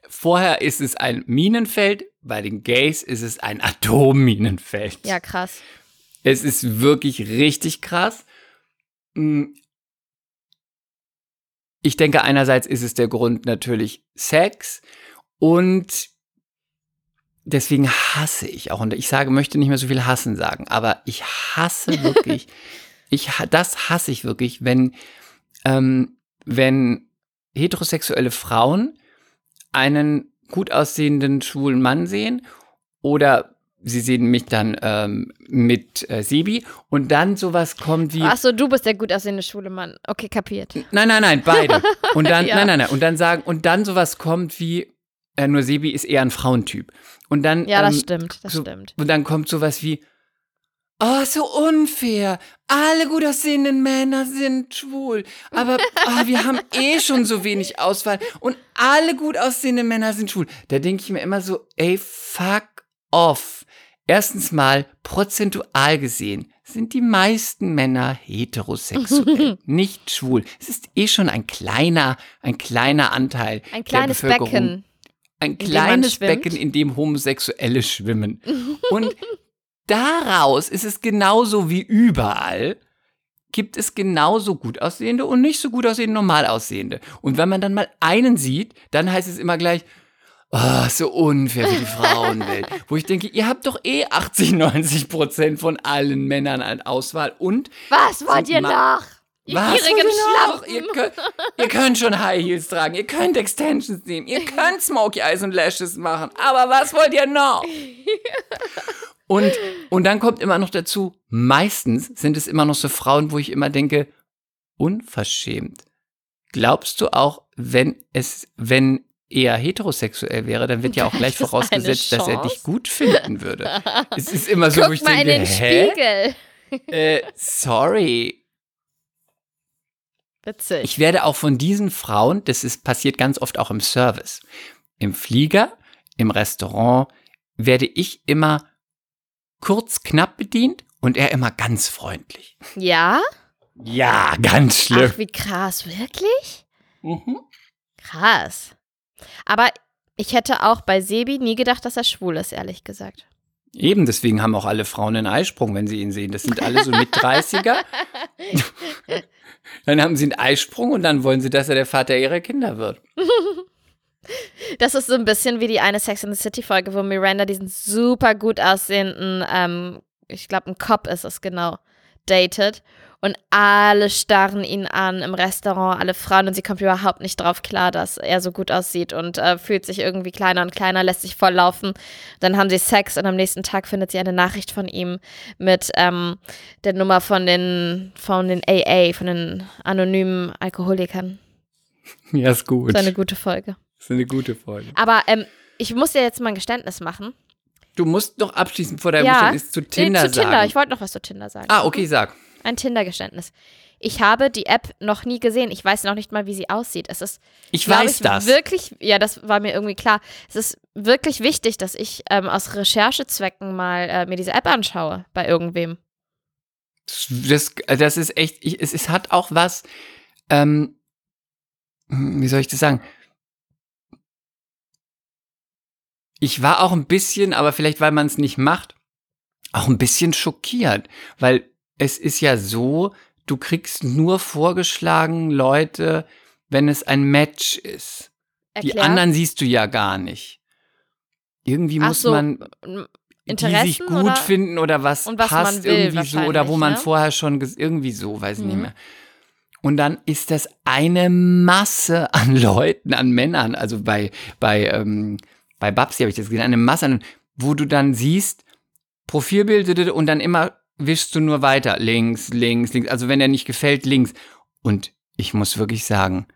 Speaker 3: Vorher ist es ein Minenfeld, bei den Gays ist es ein Atomminenfeld.
Speaker 2: Ja, krass.
Speaker 3: Es ist wirklich richtig krass. Ich denke, einerseits ist es der Grund natürlich Sex und deswegen hasse ich auch, und ich sage, möchte nicht mehr so viel hassen sagen, aber ich hasse wirklich, ich, das hasse ich wirklich, wenn, ähm, wenn heterosexuelle Frauen einen gut aussehenden schwulen Mann sehen oder sie sehen mich dann ähm, mit äh, Sebi und dann sowas kommt wie.
Speaker 2: Achso, du bist der gut aussehende schwule Mann. Okay, kapiert.
Speaker 3: Nein, nein, nein, beide. Und dann, ja. nein, nein, nein. Und dann sagen, und dann sowas kommt wie, äh, nur Sebi ist eher ein Frauentyp. Und dann.
Speaker 2: Ja, das ähm, stimmt, das
Speaker 3: so,
Speaker 2: stimmt.
Speaker 3: Und dann kommt sowas wie, Oh, so unfair. Alle gut aussehenden Männer sind schwul. Aber oh, wir haben eh schon so wenig Auswahl. Und alle gut aussehenden Männer sind schwul. Da denke ich mir immer so, ey, fuck off erstens mal prozentual gesehen sind die meisten Männer heterosexuell, nicht schwul. Es ist eh schon ein kleiner, ein kleiner Anteil
Speaker 2: Ein kleines
Speaker 3: der Bevölkerung.
Speaker 2: Becken.
Speaker 3: Ein kleines
Speaker 2: schwimmt.
Speaker 3: Becken, in dem Homosexuelle schwimmen. Und daraus ist es genauso wie überall, gibt es genauso gut aussehende und nicht so gut aussehende normal aussehende. Und wenn man dann mal einen sieht, dann heißt es immer gleich, oh, so unfair für die Frauenwelt. Wo ich denke, ihr habt doch eh 80, 90 Prozent von allen Männern an Auswahl und
Speaker 2: Was wollt ihr noch? Ihr
Speaker 3: was
Speaker 2: gierigen
Speaker 3: ihr noch?
Speaker 2: Schlampen.
Speaker 3: Ihr könnt, ihr könnt schon High Heels tragen, ihr könnt Extensions nehmen, ihr könnt Smokey Eyes und Lashes machen, aber was wollt ihr noch? Und, und dann kommt immer noch dazu, meistens sind es immer noch so Frauen, wo ich immer denke, unverschämt. Glaubst du auch, wenn es, wenn er heterosexuell wäre, dann wird ja auch gleich
Speaker 2: es
Speaker 3: vorausgesetzt, dass er dich gut finden würde. Es ist immer so, wo
Speaker 2: Guck
Speaker 3: ich
Speaker 2: mal
Speaker 3: denke,
Speaker 2: in den
Speaker 3: hä?
Speaker 2: Spiegel.
Speaker 3: Äh, sorry,
Speaker 2: Witzig.
Speaker 3: Ich werde auch von diesen Frauen, das ist passiert ganz oft auch im Service, im Flieger, im Restaurant, werde ich immer kurz knapp bedient und er immer ganz freundlich.
Speaker 2: ja?
Speaker 3: Ja, ganz schlimm.
Speaker 2: Ach, wie krass. Wirklich?
Speaker 3: Mhm.
Speaker 2: Krass. Aber ich hätte auch bei Sebi nie gedacht, dass er schwul ist, ehrlich gesagt.
Speaker 3: Eben, deswegen haben auch alle Frauen einen Eisprung, wenn sie ihn sehen. Das sind alle so mit 30er. dann haben sie einen Eisprung und dann wollen sie, dass er der Vater ihrer Kinder wird.
Speaker 2: Das ist so ein bisschen wie die eine Sex in the City Folge, wo Miranda diesen super gut aussehenden, ähm, ich glaube, ein Cop ist es genau, datet. Und alle starren ihn an im Restaurant, alle Frauen, und sie kommt überhaupt nicht drauf klar, dass er so gut aussieht und äh, fühlt sich irgendwie kleiner und kleiner, lässt sich volllaufen. Dann haben sie Sex und am nächsten Tag findet sie eine Nachricht von ihm mit ähm, der Nummer von den, von den AA, von den anonymen Alkoholikern.
Speaker 3: Ja, ist gut.
Speaker 2: So eine gute Folge.
Speaker 3: Das ist eine gute Folge.
Speaker 2: Aber ähm, ich muss dir jetzt mal ein Geständnis machen.
Speaker 3: Du musst noch abschließend vor deinem
Speaker 2: Ja,
Speaker 3: Geständnis zu Tinder
Speaker 2: nee, zu Tinder.
Speaker 3: sagen.
Speaker 2: Ich wollte noch was zu Tinder sagen.
Speaker 3: ah, okay, sag.
Speaker 2: Ein Tinder-Geständnis. Ich habe die App noch nie gesehen. Ich weiß noch nicht mal, wie sie aussieht. Es ist,
Speaker 3: Ich weiß
Speaker 2: ich,
Speaker 3: das.
Speaker 2: wirklich, ja, das war mir irgendwie klar. Es ist wirklich wichtig, dass ich ähm, aus Recherchezwecken mal äh, mir diese App anschaue bei irgendwem.
Speaker 3: Das, das ist echt, ich, es, es hat auch was, ähm, wie soll ich das sagen? Ich war auch ein bisschen, aber vielleicht weil man es nicht macht, auch ein bisschen schockiert, weil es ist ja so, du kriegst nur vorgeschlagen Leute, wenn es ein Match ist. Die
Speaker 2: Erklär.
Speaker 3: anderen siehst du ja gar nicht. Irgendwie
Speaker 2: Ach
Speaker 3: muss
Speaker 2: so,
Speaker 3: man
Speaker 2: m-
Speaker 3: die sich
Speaker 2: Interessen
Speaker 3: gut
Speaker 2: oder?
Speaker 3: finden oder was,
Speaker 2: Und was man
Speaker 3: passt
Speaker 2: will
Speaker 3: irgendwie so oder wo man
Speaker 2: ne?
Speaker 3: vorher schon irgendwie so, weiß ich nicht
Speaker 2: Mhm.
Speaker 3: mehr. Und dann ist das eine Masse an Leuten, an Männern, also bei bei ähm, bei Babsi habe ich das gesehen, eine Masse an, wo du dann siehst Profilbild und dann immer wischst du nur weiter links, links, links. Also wenn er nicht gefällt, links. Und ich muss wirklich sagen,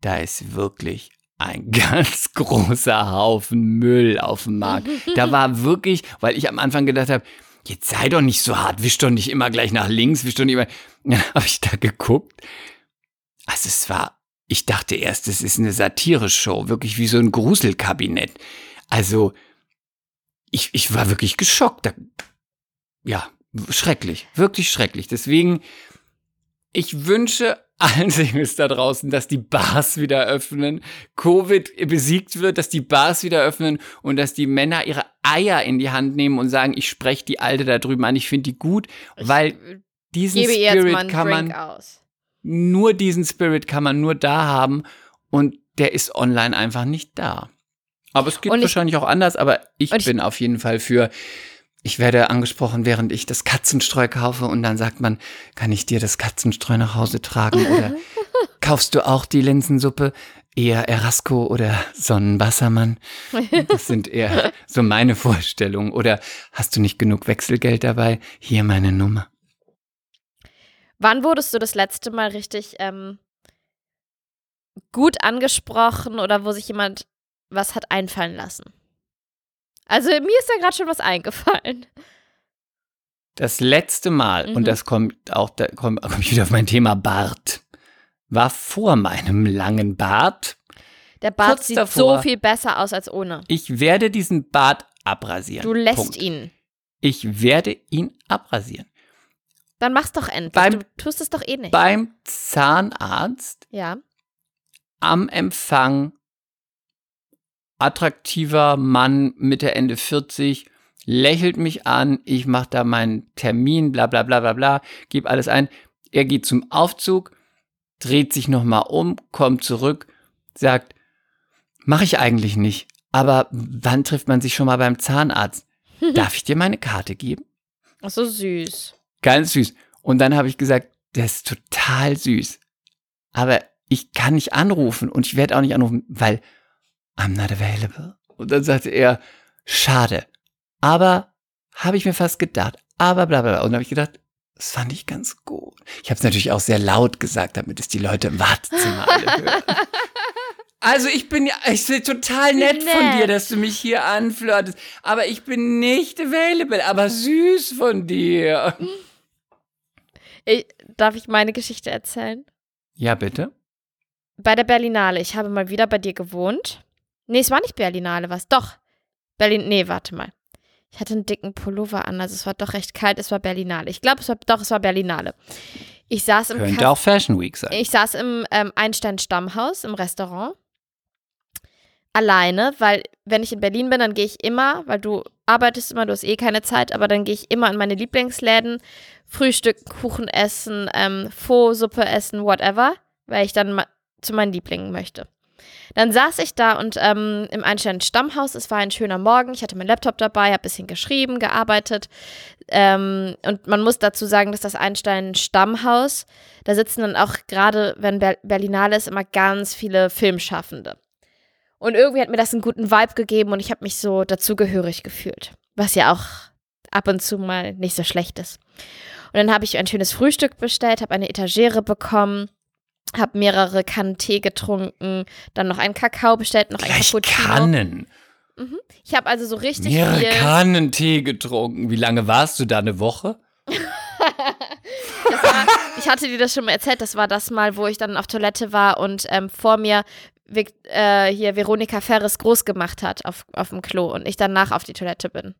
Speaker 3: da ist wirklich ein ganz großer Haufen Müll auf dem Markt. Da war wirklich, weil ich am Anfang gedacht habe, jetzt sei doch nicht so hart, wisch doch nicht immer gleich nach links, wisch doch nicht immer. Dann habe ich da geguckt. Also es war, ich dachte erst, es ist eine Satire-Show, wirklich wie so ein Gruselkabinett. Also ich, ich war wirklich geschockt. Da, ja, schrecklich, wirklich schrecklich. Deswegen, ich wünsche allen Singles da draußen, dass die Bars wieder öffnen, Covid besiegt wird, dass die Bars wieder öffnen und dass die Männer ihre Eier in die Hand nehmen und sagen, ich spreche die Alte da drüben an, ich finde die gut, weil diesen Spirit kann man,
Speaker 2: aus.
Speaker 3: nur diesen Spirit kann man nur da haben und der ist online einfach nicht da. Aber es geht wahrscheinlich auch anders, aber ich
Speaker 2: Und ich-
Speaker 3: bin auf jeden Fall für, ich werde angesprochen, während ich das Katzenstreu kaufe und dann sagt man, kann ich dir das Katzenstreu nach Hause tragen oder kaufst du auch die Linsensuppe? Eher Erasco oder Sonnenwassermann? Das sind eher so meine Vorstellungen. Oder hast du nicht genug Wechselgeld dabei? Hier meine Nummer.
Speaker 2: Wann wurdest du das letzte Mal richtig ähm, gut angesprochen oder wo sich jemand was hat einfallen lassen? Also mir ist da gerade schon was eingefallen.
Speaker 3: Das letzte Mal,
Speaker 2: Mhm.
Speaker 3: und das kommt auch, da komme komm ich wieder auf mein Thema Bart, war vor meinem langen Bart.
Speaker 2: Der Bart
Speaker 3: Kurz
Speaker 2: sieht
Speaker 3: davor.
Speaker 2: so viel besser aus als ohne.
Speaker 3: Ich werde diesen Bart abrasieren.
Speaker 2: Du lässt
Speaker 3: Punkt.
Speaker 2: ihn.
Speaker 3: Ich werde ihn abrasieren.
Speaker 2: Dann mach's doch endlich.
Speaker 3: Beim-
Speaker 2: du tust es doch eh nicht.
Speaker 3: Beim Zahnarzt
Speaker 2: ja.
Speaker 3: am Empfang, attraktiver Mann Mitte, Ende 40, lächelt mich an, ich mache da meinen Termin, bla bla bla bla bla, gebe alles ein. Er geht zum Aufzug, dreht sich nochmal um, kommt zurück, sagt, mache ich eigentlich nicht, aber wann trifft man sich schon mal beim Zahnarzt? Darf ich dir meine Karte geben?
Speaker 2: Ach so süß.
Speaker 3: Ganz süß. Und dann habe ich gesagt, das ist total süß. Aber ich kann nicht anrufen und ich werde auch nicht anrufen, weil I'm not available. Und dann sagte er, schade. Aber habe ich mir fast gedacht. Aber bla bla bla. Und dann habe ich gedacht, das fand ich ganz gut. Ich habe es natürlich auch sehr laut gesagt, damit es die Leute im Wartezimmer alle hören. Also ich bin ja, ich bin total nett, von
Speaker 2: Nett.
Speaker 3: dir, dass du mich hier anflirtest. Aber ich bin nicht available, aber süß von dir.
Speaker 2: Ich, darf ich meine Geschichte erzählen?
Speaker 3: Ja, bitte.
Speaker 2: Bei der Berlinale. Ich habe mal wieder bei dir gewohnt. Nee, es war nicht Berlinale, was? Doch. Berlin. Nee, warte mal. Ich hatte einen dicken Pullover an, also es war doch recht kalt. Es war Berlinale. Ich glaube, es war doch, es war Berlinale. Ich saß im
Speaker 3: Könnte
Speaker 2: Kaff-
Speaker 3: auch Fashion Week sein.
Speaker 2: Ich saß im ähm, Einstein-Stammhaus im Restaurant. Alleine, weil wenn ich in Berlin bin, dann gehe ich immer, weil du arbeitest immer, du hast eh keine Zeit, aber dann gehe ich immer in meine Lieblingsläden, Frühstück, Kuchen essen, ähm, Pho-Suppe essen, whatever, weil ich dann zu meinen Lieblingen möchte. Dann saß ich da und ähm, im Einstein-Stammhaus, es war ein schöner Morgen, ich hatte meinen Laptop dabei, habe ein bisschen geschrieben, gearbeitet. Ähm, und man muss dazu sagen, dass das Einstein-Stammhaus, da sitzen dann auch gerade, wenn Ber Berlinale ist, immer ganz viele Filmschaffende. Und irgendwie hat mir das einen guten Vibe gegeben und ich habe mich so dazugehörig gefühlt. Was ja auch ab und zu mal nicht so schlecht ist. Und dann habe ich ein schönes Frühstück bestellt, habe eine Etagere bekommen, habe mehrere Kannen Tee getrunken, dann noch einen Kakao bestellt, noch ein
Speaker 3: Gleich
Speaker 2: Cappuccino.
Speaker 3: Kannen.
Speaker 2: Ich habe also so richtig
Speaker 3: Mehrere
Speaker 2: viel.
Speaker 3: Kannen Tee getrunken. Wie lange warst du da? Eine Woche?
Speaker 2: War, ich hatte dir das schon mal erzählt, das war das Mal, wo ich dann auf Toilette war und ähm, vor mir äh, hier Veronika Ferres groß gemacht hat auf, auf dem Klo und ich danach auf die Toilette bin.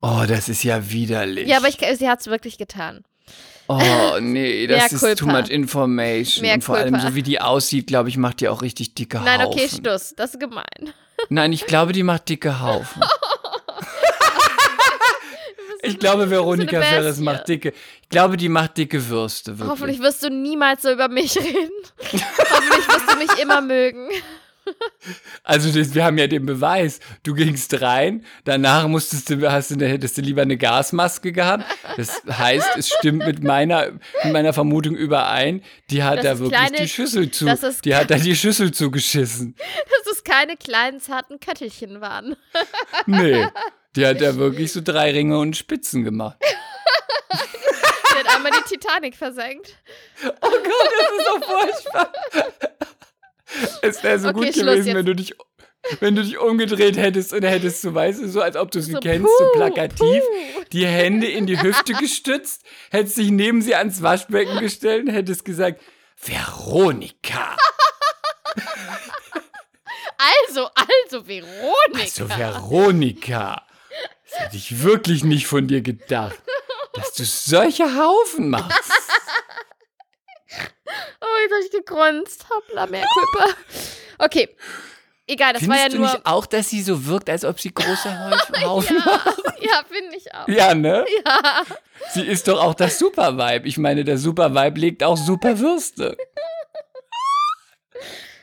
Speaker 3: Oh, das ist ja widerlich.
Speaker 2: Ja, aber ich, sie hat es wirklich getan.
Speaker 3: Oh, nee, das ist too much information.
Speaker 2: Mehr
Speaker 3: Und vor allem,
Speaker 2: Culpa.
Speaker 3: so wie die aussieht, glaube ich, macht die auch richtig dicke Haufen.
Speaker 2: Nein, okay, Stuss, das ist gemein.
Speaker 3: Nein, ich glaube, die macht dicke Haufen. ich glaube, Veronika Ferres macht dicke. Ich glaube, die macht dicke Würste, wirklich.
Speaker 2: Hoffentlich wirst du niemals so über mich reden. Hoffentlich wirst du mich immer mögen.
Speaker 3: Also das, wir haben ja den Beweis. Du gingst rein, danach musstest du, hast du, hättest du lieber eine Gasmaske gehabt. Das heißt, es stimmt mit meiner, mit meiner Vermutung überein. Die hat
Speaker 2: Das
Speaker 3: da wirklich
Speaker 2: kleine-
Speaker 3: die Schüssel zu. Die hat da die Schüssel zugeschissen.
Speaker 2: Dass es keine kleinen, zarten Köttelchen waren.
Speaker 3: Nee. Die hat da wirklich so drei Ringe und Spitzen gemacht.
Speaker 2: Sie hat einmal die Titanic versenkt.
Speaker 3: Oh Gott, das ist so furchtbar. Es wäre so
Speaker 2: Okay,
Speaker 3: gut
Speaker 2: Schluss
Speaker 3: gewesen,
Speaker 2: jetzt.
Speaker 3: wenn du dich wenn du dich umgedreht hättest und hättest du, weißt du, so als ob du sie
Speaker 2: So,
Speaker 3: kennst,
Speaker 2: puh,
Speaker 3: so plakativ,
Speaker 2: puh.
Speaker 3: die Hände in die Hüfte gestützt, hättest dich neben sie ans Waschbecken gestellt und hättest gesagt, Veronika.
Speaker 2: Also, also, Veronika.
Speaker 3: Also Veronika. Das hätte ich wirklich nicht von dir gedacht, dass du solche Haufen machst.
Speaker 2: Habe ich gegrunzt. Hoppla, mehr Kulpa. Okay. Egal, das
Speaker 3: Findest
Speaker 2: war ja
Speaker 3: du
Speaker 2: nur.
Speaker 3: nicht auch, dass sie so wirkt, als ob sie große Haufen
Speaker 2: ja, ja finde ich auch.
Speaker 3: Ja, ne?
Speaker 2: Ja.
Speaker 3: Sie ist doch auch das Super-Vibe. Ich meine, der Super-Vibe legt auch super Würste.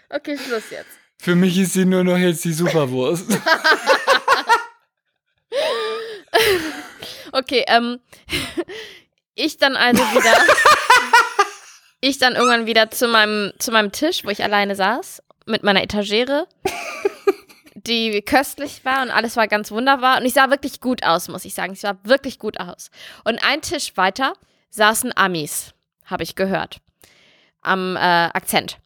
Speaker 2: Okay, Schluss jetzt.
Speaker 3: Für mich ist sie nur noch jetzt die Superwurst.
Speaker 2: Okay, ähm. Ich dann also wieder. Ich dann irgendwann wieder zu meinem, zu meinem Tisch, wo ich alleine saß, mit meiner Etagere, die köstlich war und alles war ganz wunderbar. Und ich sah wirklich gut aus, muss ich sagen. Ich sah wirklich gut aus. Und ein Tisch weiter saßen Amis, habe ich gehört. Am äh, Akzent.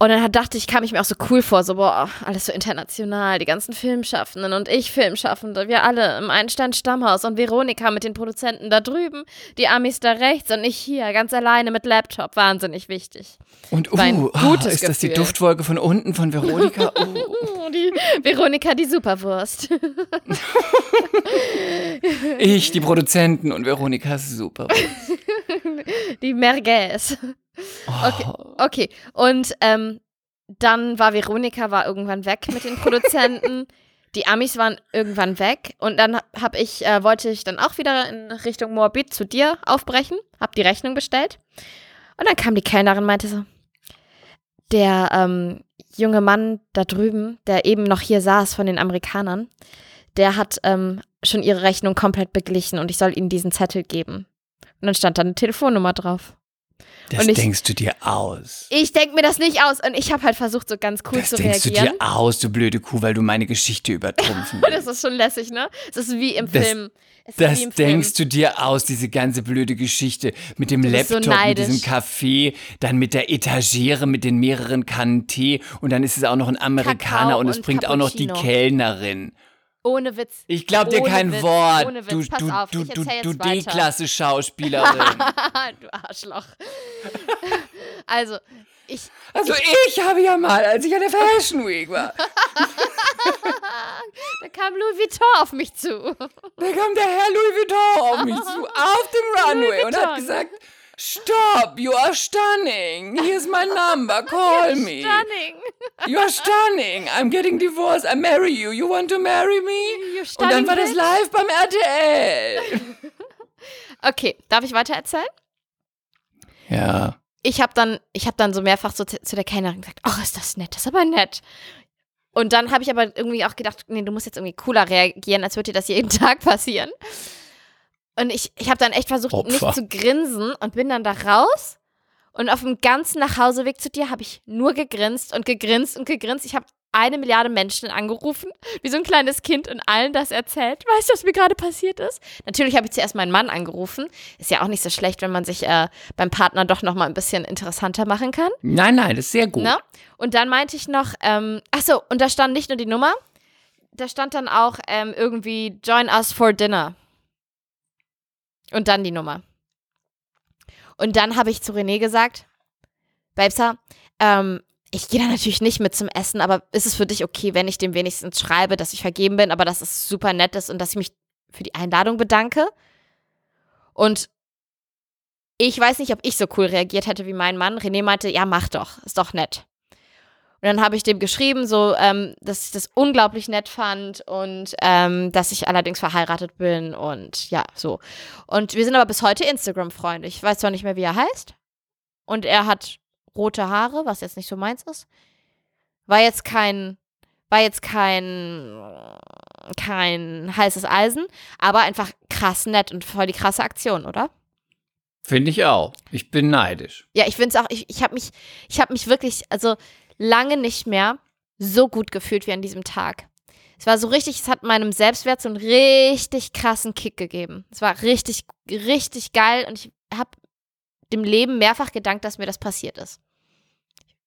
Speaker 2: Und dann dachte ich, kam ich mir auch so cool vor, so, boah, alles so international, die ganzen Filmschaffenden und ich Filmschaffende, wir alle im Einstein-Stammhaus und Veronika mit den Produzenten da drüben, die Amis da rechts und ich hier, ganz alleine mit Laptop, wahnsinnig wichtig.
Speaker 3: Und uh,
Speaker 2: gutes
Speaker 3: ist das die
Speaker 2: Gefühl.
Speaker 3: Duftwolke von unten von Veronika? Uh,
Speaker 2: Oh, die Veronika, die Superwurst.
Speaker 3: ich, die Produzenten und Veronika ist super.
Speaker 2: die Merguez. Okay,
Speaker 3: Oh.
Speaker 2: okay. und ähm, dann war Veronika war irgendwann weg mit den Produzenten. Die Amis waren irgendwann weg und dann hab ich, äh, wollte ich dann auch wieder in Richtung Moabit zu dir aufbrechen, hab die Rechnung bestellt und dann kam die Kellnerin und meinte so, der ähm, junge Mann da drüben, der eben noch hier saß von den Amerikanern, der hat ähm, schon ihre Rechnung komplett beglichen und ich soll ihnen diesen Zettel geben. Und dann stand da eine Telefonnummer drauf.
Speaker 3: Das
Speaker 2: ich-
Speaker 3: denkst du dir aus.
Speaker 2: Ich denke mir das nicht aus und ich habe halt versucht, so ganz cool
Speaker 3: das
Speaker 2: zu
Speaker 3: denkst du
Speaker 2: reagieren.
Speaker 3: dir aus, du blöde Kuh, weil du meine Geschichte übertrumpfen
Speaker 2: Das
Speaker 3: willst.
Speaker 2: ist schon lässig, ne? Es ist wie im
Speaker 3: Das-
Speaker 2: Film.
Speaker 3: Das
Speaker 2: im
Speaker 3: denkst
Speaker 2: Film.
Speaker 3: du dir aus, diese ganze blöde Geschichte mit dem
Speaker 2: bist so
Speaker 3: Laptop, mit diesem Café, dann mit der Etagere, mit den mehreren Kannen Tee und dann ist es auch noch ein Amerikaner
Speaker 2: Kakao
Speaker 3: und es
Speaker 2: und
Speaker 3: bringt auch noch die
Speaker 2: Cappuccino.
Speaker 3: Kellnerin.
Speaker 2: Ohne Witz.
Speaker 3: Ich glaub dir
Speaker 2: Ohne
Speaker 3: kein
Speaker 2: Witz,
Speaker 3: Wort,
Speaker 2: ohne Witz.
Speaker 3: du,
Speaker 2: Pass
Speaker 3: du,
Speaker 2: auf,
Speaker 3: du,
Speaker 2: ich
Speaker 3: du,
Speaker 2: erzähl
Speaker 3: du
Speaker 2: jetzt weiter.
Speaker 3: D-Klasse-Schauspielerin.
Speaker 2: du Arschloch. also, ich.
Speaker 3: Also ich habe ja mal, als ich an der Fashion Week war,
Speaker 2: Da kam Louis Vuitton auf mich zu.
Speaker 3: da kam der Herr Louis Vuitton auf mich zu, auf dem Runway und hat
Speaker 2: Vuitton.
Speaker 3: gesagt, Stop, you are stunning. Here's my number, call me.
Speaker 2: Stunning.
Speaker 3: You are stunning. I'm getting divorced. I marry you. You want to marry me?
Speaker 2: You
Speaker 3: Und dann
Speaker 2: stunning
Speaker 3: war das live beim RTL.
Speaker 2: Okay, darf ich weiter erzählen?
Speaker 3: Ja.
Speaker 2: ich habe dann, ich habe dann so mehrfach so zu, zu der Kellnerin gesagt, ach, ist das nett, das ist aber nett. Und dann habe ich aber irgendwie auch gedacht, nee, du musst jetzt irgendwie cooler reagieren, als würde dir das jeden Tag passieren. Und ich, ich habe dann echt versucht,
Speaker 3: Opfer.
Speaker 2: nicht zu grinsen und bin dann da raus. Und auf dem ganzen Nachhauseweg zu dir habe ich nur gegrinst und gegrinst und gegrinst. Ich habe eine Milliarde Menschen angerufen, wie so ein kleines Kind und allen das erzählt. Weißt du, was mir gerade passiert ist? Natürlich habe ich zuerst meinen Mann angerufen. Ist ja auch nicht so schlecht, wenn man sich äh, beim Partner doch noch mal ein bisschen interessanter machen kann.
Speaker 3: Nein, nein, das ist sehr gut.
Speaker 2: Ne? Und dann meinte ich noch, ähm, achso, und da stand nicht nur die Nummer, da stand dann auch ähm, irgendwie Join us for dinner. Und dann die Nummer. Und dann habe ich zu René gesagt, Babesa, ähm, ich gehe da natürlich nicht mit zum Essen, aber ist es für dich okay, wenn ich dem wenigstens schreibe, dass ich vergeben bin, aber dass es super nett ist und dass ich mich für die Einladung bedanke? Und ich weiß nicht, ob ich so cool reagiert hätte wie mein Mann. René meinte, ja, mach doch, ist doch nett. Und dann habe ich dem geschrieben, so, ähm, dass ich das unglaublich nett fand und ähm, dass ich allerdings verheiratet bin und ja, so. Und wir sind aber bis heute Instagram-Freunde. Ich weiß zwar nicht mehr, wie er heißt. Und er hat rote Haare, was jetzt nicht so meins ist. War jetzt kein, war jetzt kein, kein heißes Eisen, aber einfach krass nett und voll die krasse Aktion, oder?
Speaker 3: Finde ich auch. Ich bin neidisch.
Speaker 2: Ja, ich finde es auch, ich, ich habe mich, ich habe mich wirklich, also lange nicht mehr so gut gefühlt wie an diesem Tag. Es war so richtig, es hat meinem Selbstwert so einen richtig krassen Kick gegeben. Es war richtig, richtig geil und ich habe dem Leben mehrfach gedankt, dass mir das passiert ist.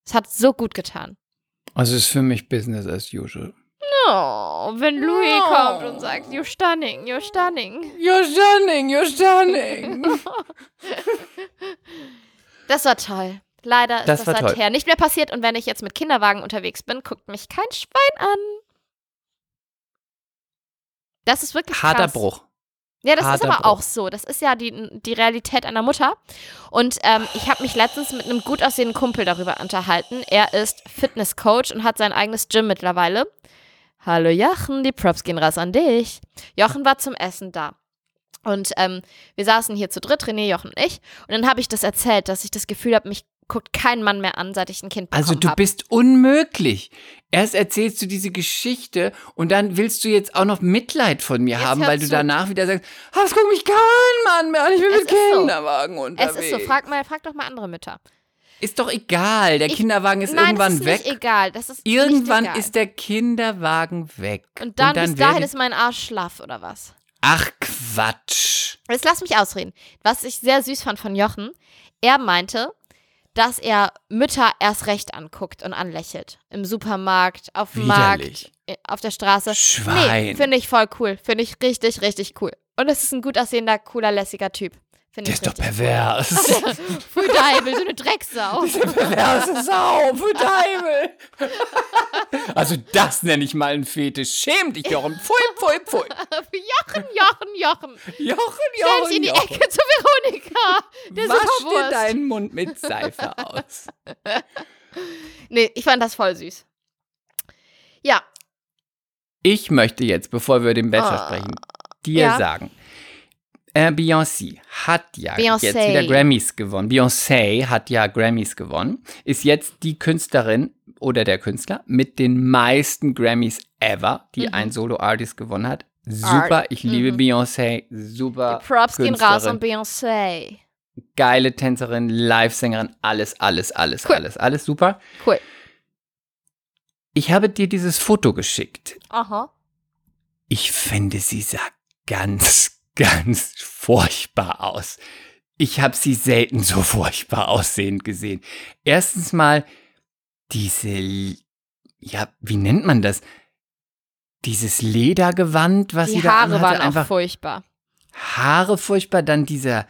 Speaker 2: Es hat so gut getan.
Speaker 3: Also es ist für mich Business as usual.
Speaker 2: Oh, wenn Louis
Speaker 3: Oh.
Speaker 2: kommt und sagt, you're stunning, you're stunning.
Speaker 3: You're stunning, you're stunning.
Speaker 2: Das war toll. Leider ist
Speaker 3: Das
Speaker 2: das, seither nicht mehr passiert und wenn ich jetzt mit Kinderwagen unterwegs bin, guckt mich kein Schwein an. Das ist wirklich
Speaker 3: Harter
Speaker 2: krass.
Speaker 3: Bruch.
Speaker 2: Ja, das ist
Speaker 3: Harter
Speaker 2: aber
Speaker 3: Bruch.
Speaker 2: auch so. Das ist ja die, die Realität einer Mutter. Und ähm, ich habe mich letztens mit einem gut aussehenden Kumpel darüber unterhalten. Er ist Fitnesscoach und hat sein eigenes Gym mittlerweile. Hallo Jochen, die Props gehen raus an dich. Jochen war zum Essen da. Und ähm, wir saßen hier zu dritt, René, Jochen und ich. Und dann habe ich das erzählt, dass ich das Gefühl habe, mich guckt kein Mann mehr an, seit ich ein Kind bekommen
Speaker 3: Also du
Speaker 2: habe.
Speaker 3: bist unmöglich. Erst erzählst du diese Geschichte und dann willst du jetzt auch noch Mitleid von mir
Speaker 2: Jetzt
Speaker 3: haben, weil du danach wieder sagst, "Ah, es guckt mich kein Mann mehr an, ich bin
Speaker 2: Es
Speaker 3: mit
Speaker 2: ist so.
Speaker 3: Kinderwagen
Speaker 2: Es
Speaker 3: unterwegs.
Speaker 2: ist so, frag, mal, frag doch mal andere Mütter.
Speaker 3: Ist doch egal, der
Speaker 2: Ich-
Speaker 3: Kinderwagen ist
Speaker 2: Nein,
Speaker 3: irgendwann
Speaker 2: das ist
Speaker 3: weg.
Speaker 2: nicht egal. Das ist
Speaker 3: Irgendwann
Speaker 2: nicht egal.
Speaker 3: ist der Kinderwagen weg.
Speaker 2: Und dann, bis dahin ist mein Arsch schlaff, oder was?
Speaker 3: Ach Quatsch.
Speaker 2: Jetzt lass mich ausreden. Was ich sehr süß fand von Jochen, er meinte, dass er Mütter erst recht anguckt und anlächelt. Im Supermarkt, auf dem Markt, äh, auf der Straße.
Speaker 3: Schwein.
Speaker 2: Nee, finde ich voll cool. Finde ich richtig, richtig cool. Und es ist ein gut aussehender, cooler, lässiger Typ. Finde
Speaker 3: Der ist doch pervers.
Speaker 2: Cool. Deibel, so eine Drecksau.
Speaker 3: Perverse Sau, für Deibel. Also das nenne ich mal einen Fetisch. Schäm dich, Jochen. Pfui, pfui, pfui.
Speaker 2: Jochen, Jochen, Jochen.
Speaker 3: Jochen,
Speaker 2: Stell
Speaker 3: Jochen,
Speaker 2: dich in die
Speaker 3: Jochen.
Speaker 2: Ecke zu Veronika. Der
Speaker 3: Wasch dir deinen Mund mit Seife aus.
Speaker 2: Nee, ich fand das voll süß. Ja,
Speaker 3: Ich möchte jetzt, bevor wir über den Bachelor
Speaker 2: Ah.
Speaker 3: sprechen, dir
Speaker 2: Ja.
Speaker 3: sagen, äh, Beyoncé hat ja
Speaker 2: Beyoncé.
Speaker 3: jetzt wieder Grammys gewonnen. Beyoncé hat ja Grammys gewonnen, ist jetzt die Künstlerin oder der Künstler mit den meisten Grammys ever, die
Speaker 2: Mhm.
Speaker 3: ein Solo-Artist gewonnen hat. Super,
Speaker 2: Art.
Speaker 3: ich liebe
Speaker 2: Mhm.
Speaker 3: Beyoncé, super
Speaker 2: die Props gehen raus
Speaker 3: Künstlerin,
Speaker 2: an Beyoncé.
Speaker 3: geile Tänzerin, Live-Sängerin, alles, alles, alles,
Speaker 2: Cool.
Speaker 3: alles, alles super.
Speaker 2: Cool.
Speaker 3: Ich habe dir dieses Foto geschickt.
Speaker 2: Aha.
Speaker 3: Ich finde, sie sah ganz, ganz furchtbar aus. Ich habe sie selten so furchtbar aussehend gesehen. Erstens mal diese, ja, wie nennt man das? Dieses Ledergewand, was
Speaker 2: Die
Speaker 3: sie da
Speaker 2: Haare
Speaker 3: anhatte,
Speaker 2: waren auch
Speaker 3: einfach
Speaker 2: furchtbar.
Speaker 3: Haare furchtbar, dann dieser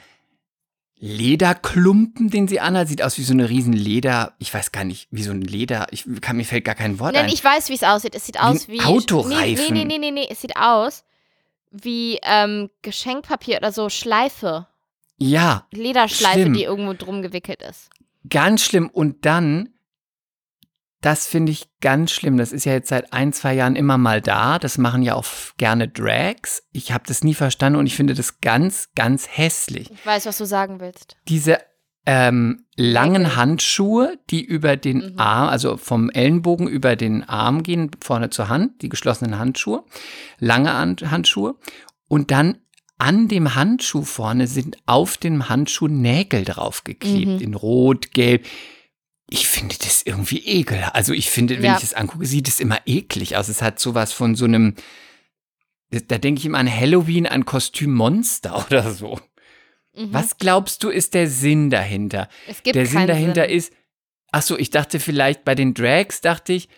Speaker 3: Lederklumpen, den sie anhat, sieht aus wie so eine riesen Leder, ich weiß gar nicht, wie so ein Leder, ich kann mir fällt gar kein Wort
Speaker 2: Nein,
Speaker 3: ein.
Speaker 2: ich weiß, wie es aussieht. Es sieht aus
Speaker 3: ein
Speaker 2: wie.
Speaker 3: Autoreifen.
Speaker 2: Nee, nee, nee, nee, nee. Es sieht aus wie ähm, Geschenkpapier oder so Schleife.
Speaker 3: ja,
Speaker 2: Lederschleife,
Speaker 3: Schlimm.
Speaker 2: die irgendwo drum gewickelt ist.
Speaker 3: Ganz schlimm. Und dann, das finde ich ganz schlimm. Das ist ja jetzt seit ein, zwei Jahren immer mal da. Das machen ja auch gerne Drags. Ich habe das nie verstanden und ich finde das ganz, ganz hässlich.
Speaker 2: Ich weiß, was du sagen willst.
Speaker 3: Diese ähm, langen. Handschuhe, die über den
Speaker 2: Mhm.
Speaker 3: Arm, also vom Ellenbogen über den Arm gehen, vorne zur Hand, die geschlossenen Handschuhe, lange Hand Handschuhe. Und dann an dem Handschuh vorne sind auf dem Handschuh Nägel draufgeklebt,
Speaker 2: Mhm.
Speaker 3: in Rot, Gelb. Ich finde das irgendwie ekel. Also ich finde, wenn
Speaker 2: Ja.
Speaker 3: ich es angucke, sieht es immer eklig aus. Es hat sowas von so einem, da denke ich immer an Halloween, an Kostümmonster oder so.
Speaker 2: Mhm.
Speaker 3: Was glaubst du, ist der Sinn dahinter?
Speaker 2: Es gibt
Speaker 3: der Sinn dahinter
Speaker 2: Sinn.
Speaker 3: ist, ach so, ich dachte vielleicht bei den Drags, dachte ich,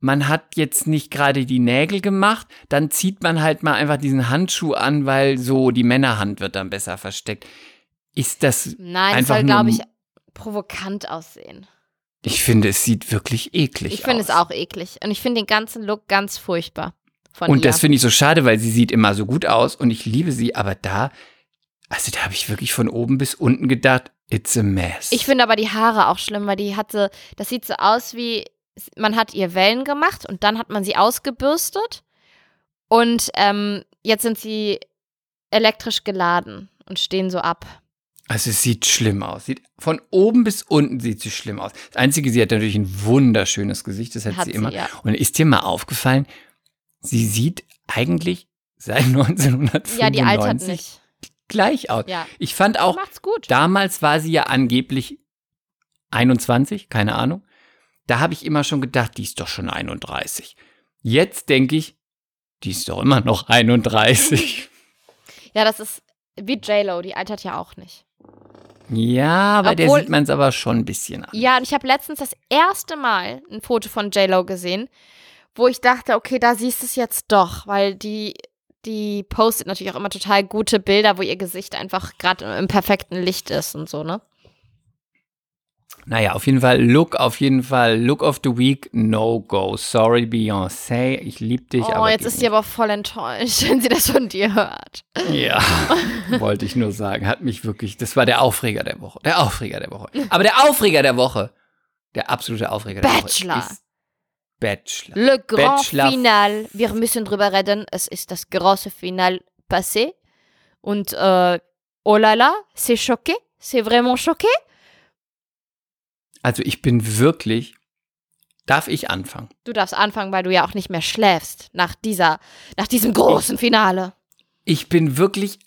Speaker 3: man hat jetzt nicht gerade die Nägel gemacht, dann zieht man halt mal einfach diesen Handschuh an, weil so die Männerhand wird dann besser versteckt. Ist das,
Speaker 2: Nein, es
Speaker 3: einfach
Speaker 2: soll, glaube ich, provokant aussehen.
Speaker 3: ich finde, es sieht wirklich eklig
Speaker 2: Ich finde
Speaker 3: aus.
Speaker 2: es auch eklig. Und ich finde den ganzen Look ganz furchtbar. Von
Speaker 3: Und
Speaker 2: ihr.
Speaker 3: das finde ich so schade, weil sie sieht immer so gut aus und ich liebe sie, aber da, also da habe ich wirklich von oben bis unten gedacht, it's a mess.
Speaker 2: Ich finde aber die Haare auch schlimm, weil die hatte, das sieht so aus wie, man hat ihr Wellen gemacht und dann hat man sie ausgebürstet und ähm, jetzt sind sie elektrisch geladen und stehen so ab.
Speaker 3: Also es sieht schlimm aus. Sieht, von oben bis unten sieht sie schlimm aus. Das Einzige, sie hat natürlich ein wunderschönes Gesicht, das hat,
Speaker 2: Hat
Speaker 3: sie
Speaker 2: sie,
Speaker 3: immer.
Speaker 2: ja.
Speaker 3: Und ist dir mal aufgefallen, sie sieht eigentlich seit 1995
Speaker 2: Ja, die altert nicht.
Speaker 3: Gleich aus.
Speaker 2: Ja,
Speaker 3: Ich fand auch,
Speaker 2: macht's gut.
Speaker 3: damals war sie ja angeblich 21, keine Ahnung. Da habe ich immer schon gedacht, die ist doch schon 31. Jetzt denke ich, die ist doch immer noch 31.
Speaker 2: Ja, das ist wie J-Lo, die altert ja auch nicht.
Speaker 3: ja, bei der
Speaker 2: Obwohl-
Speaker 3: sieht man es aber schon ein bisschen an.
Speaker 2: Ja, und ich habe letztens das erste Mal ein Foto von J-Lo gesehen, wo ich dachte, okay, da siehst du es jetzt doch, weil die, die postet natürlich auch immer total gute Bilder, wo ihr Gesicht einfach gerade im perfekten Licht ist und so, ne?
Speaker 3: Naja, auf jeden Fall, Look, auf jeden Fall, Look of the Week, no go. Sorry, Beyoncé, ich lieb dich,
Speaker 2: oh, jetzt ist sie aber voll enttäuscht, wenn sie das von dir hört.
Speaker 3: Ja, wollte ich nur sagen. Hat mich wirklich, das war der Aufreger der Woche. Der Aufreger der Woche. Aber der Aufreger der Woche, der absolute Aufreger der
Speaker 2: Bachelor.
Speaker 3: Woche ist Bachelor.
Speaker 2: Le Grand
Speaker 3: Bachelor.
Speaker 2: Final, wir müssen drüber reden, es ist das große Final passé und äh, oh là là, c'est choqué, c'est vraiment choqué.
Speaker 3: Also ich bin wirklich, darf ich anfangen?
Speaker 2: Du darfst anfangen, weil du ja auch nicht mehr schläfst nach dieser, nach diesem großen Finale.
Speaker 3: Ich bin wirklich,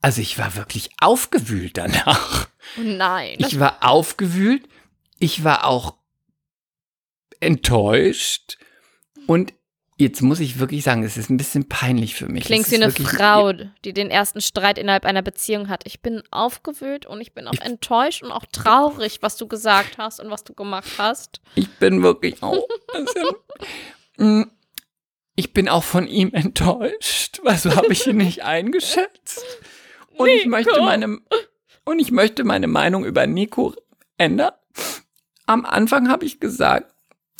Speaker 3: also ich war wirklich aufgewühlt danach.
Speaker 2: Oh nein.
Speaker 3: Ich war aufgewühlt, ich war auch enttäuscht und jetzt muss ich wirklich sagen, es ist ein bisschen peinlich für mich.
Speaker 2: Klingst
Speaker 3: Es
Speaker 2: wie eine Frau, die den ersten Streit innerhalb einer Beziehung hat. Ich bin aufgewühlt und ich bin auch enttäuscht und auch traurig, was du gesagt hast und was du gemacht hast.
Speaker 3: Ich bin wirklich auch. Mm, ich bin auch von ihm enttäuscht, weil so habe ich ihn nicht eingeschätzt. Und ich möchte
Speaker 2: Nico.
Speaker 3: meine und ich möchte meine Meinung über Nico ändern. Am Anfang habe ich gesagt,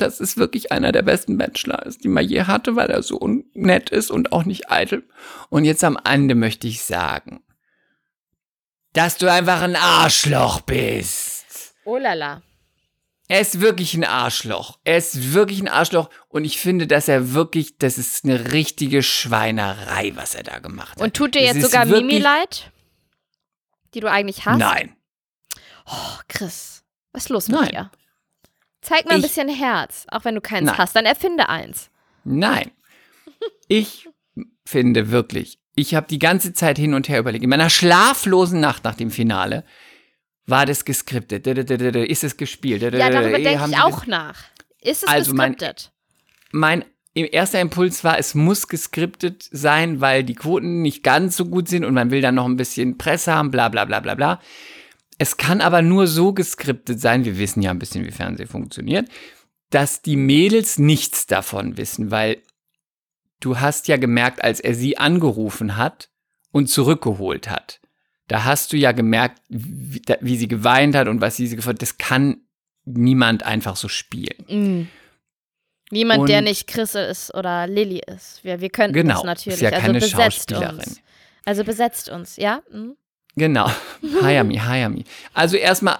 Speaker 3: dass es wirklich einer der besten Bachelor ist, die man je hatte, weil er so nett ist und auch nicht eitel. Und jetzt am Ende möchte ich sagen, dass du einfach ein Arschloch bist.
Speaker 2: Oh lala.
Speaker 3: Er ist wirklich ein Arschloch. Er ist wirklich ein Arschloch. Und ich finde, dass er wirklich, das ist eine richtige Schweinerei, was er da gemacht hat.
Speaker 2: Und tut dir
Speaker 3: Es
Speaker 2: jetzt
Speaker 3: ist
Speaker 2: sogar Mimi leid? Die du eigentlich hast?
Speaker 3: Nein.
Speaker 2: Oh, Chris, was ist los mit
Speaker 3: Nein.
Speaker 2: dir? Zeig mal ein
Speaker 3: Ich-
Speaker 2: bisschen Herz, auch wenn du keins
Speaker 3: Nein.
Speaker 2: hast. Dann erfinde eins.
Speaker 3: Nein. Ich finde wirklich, ich habe die ganze Zeit hin und her überlegt. In meiner schlaflosen Nacht nach dem Finale war das geskriptet. Ist es gespielt?
Speaker 2: Ja, darüber
Speaker 3: Haben
Speaker 2: denke ich auch nach. Ist es
Speaker 3: Also mein-
Speaker 2: gescriptet?
Speaker 3: mein erster Impuls war, es muss geskriptet sein, weil die Quoten nicht ganz so gut sind und man will dann noch ein bisschen Presse haben, bla bla bla bla bla. Es kann aber nur so geskriptet sein, wir wissen ja ein bisschen, wie Fernsehen funktioniert, dass die Mädels nichts davon wissen, weil du hast ja gemerkt, als er sie angerufen hat und zurückgeholt hat, da hast du ja gemerkt, wie, wie sie geweint hat und was sie gefordert Das kann niemand einfach so spielen.
Speaker 2: Mm. Niemand, der
Speaker 3: Und-
Speaker 2: nicht Chris ist oder Lilly ist. Wir, wir könnten
Speaker 3: Genau,
Speaker 2: das natürlich.
Speaker 3: ist ja
Speaker 2: also
Speaker 3: keine
Speaker 2: besetzt
Speaker 3: Schauspielerin.
Speaker 2: uns. Also besetzt uns, ja? Mhm.
Speaker 3: Genau. Hayami, Hayami. Also erstmal